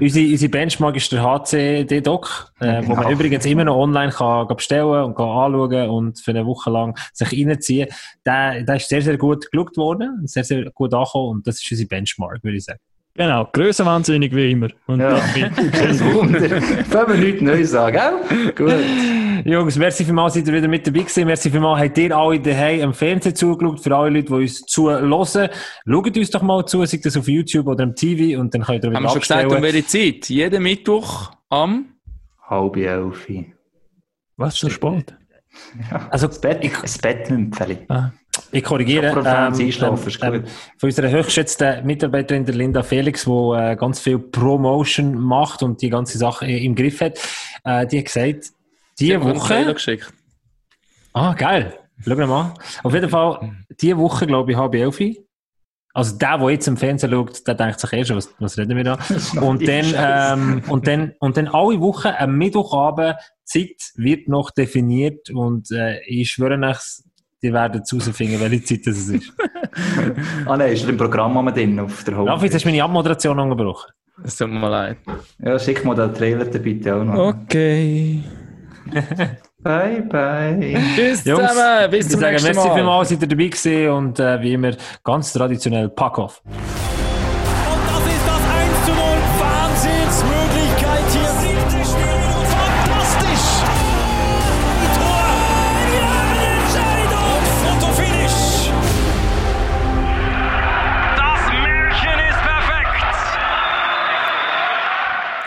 unsere, unsere Benchmark ist der HCD-Doc, äh, wo man übrigens immer noch online kann, kann bestellen und kann anschauen und für eine Woche lang sich reinziehen. Der, der ist sehr, sehr gut geschaut worden, sehr, sehr gut angekommen und das ist unsere Benchmark, würde ich sagen. Genau, grössenwahnsinnig wie immer. Und Ja. Kein Wunder. Können wir nichts Neues sagen, gell? Gut. Jungs, merci vielmals, seid ihr wieder mit dabei gewesen. Merci vielmals, habt ihr alle daheim am Fernsehen zugeschaut. Für alle Leute, die uns zuhören, schaut uns doch mal zu, sei das auf YouTube oder im TV und dann könnt ihr wieder Haben wir schon gesagt, um welche Zeit? Jeden Mittwoch am halb elf. Was, so spät? Also, Das Bett, das Bett nimmt Fälle. Ich korrigiere. Fernsehen einschlafen, ist gut. von unserer höchstgeschätzten Mitarbeiterin, der Linda Felix, die äh, ganz viel Promotion macht und die ganze Sache im Griff hat, äh, die hat gesagt, Sie die Woche. geschickt. Ah, geil. Schau mal an. Auf jeden Fall, diese Woche, glaube ich, halb elf. Also der, der jetzt im Fernsehen schaut, der denkt sich eh schon, was, was reden wir da? Und dann, ähm, und dann, und dann alle Wochen am Mittwochabend Zeit wird noch definiert und äh, ich schwöre euch, die werden zu herausfinden, welche Zeit das ist. Ah nein, ist er im Programm am drin auf der Raffi, Homepage? jetzt hast du meine Abmoderation angebrochen. Es tut mir leid. Ja, schick mal den Trailer bitte auch noch. Okay. Bye, bye. Tschüss Jungs, zusammen, bis zum nächsten merci Mal. vielmals, seid ihr dabei gewesen und äh, wie immer ganz traditionell Pack off.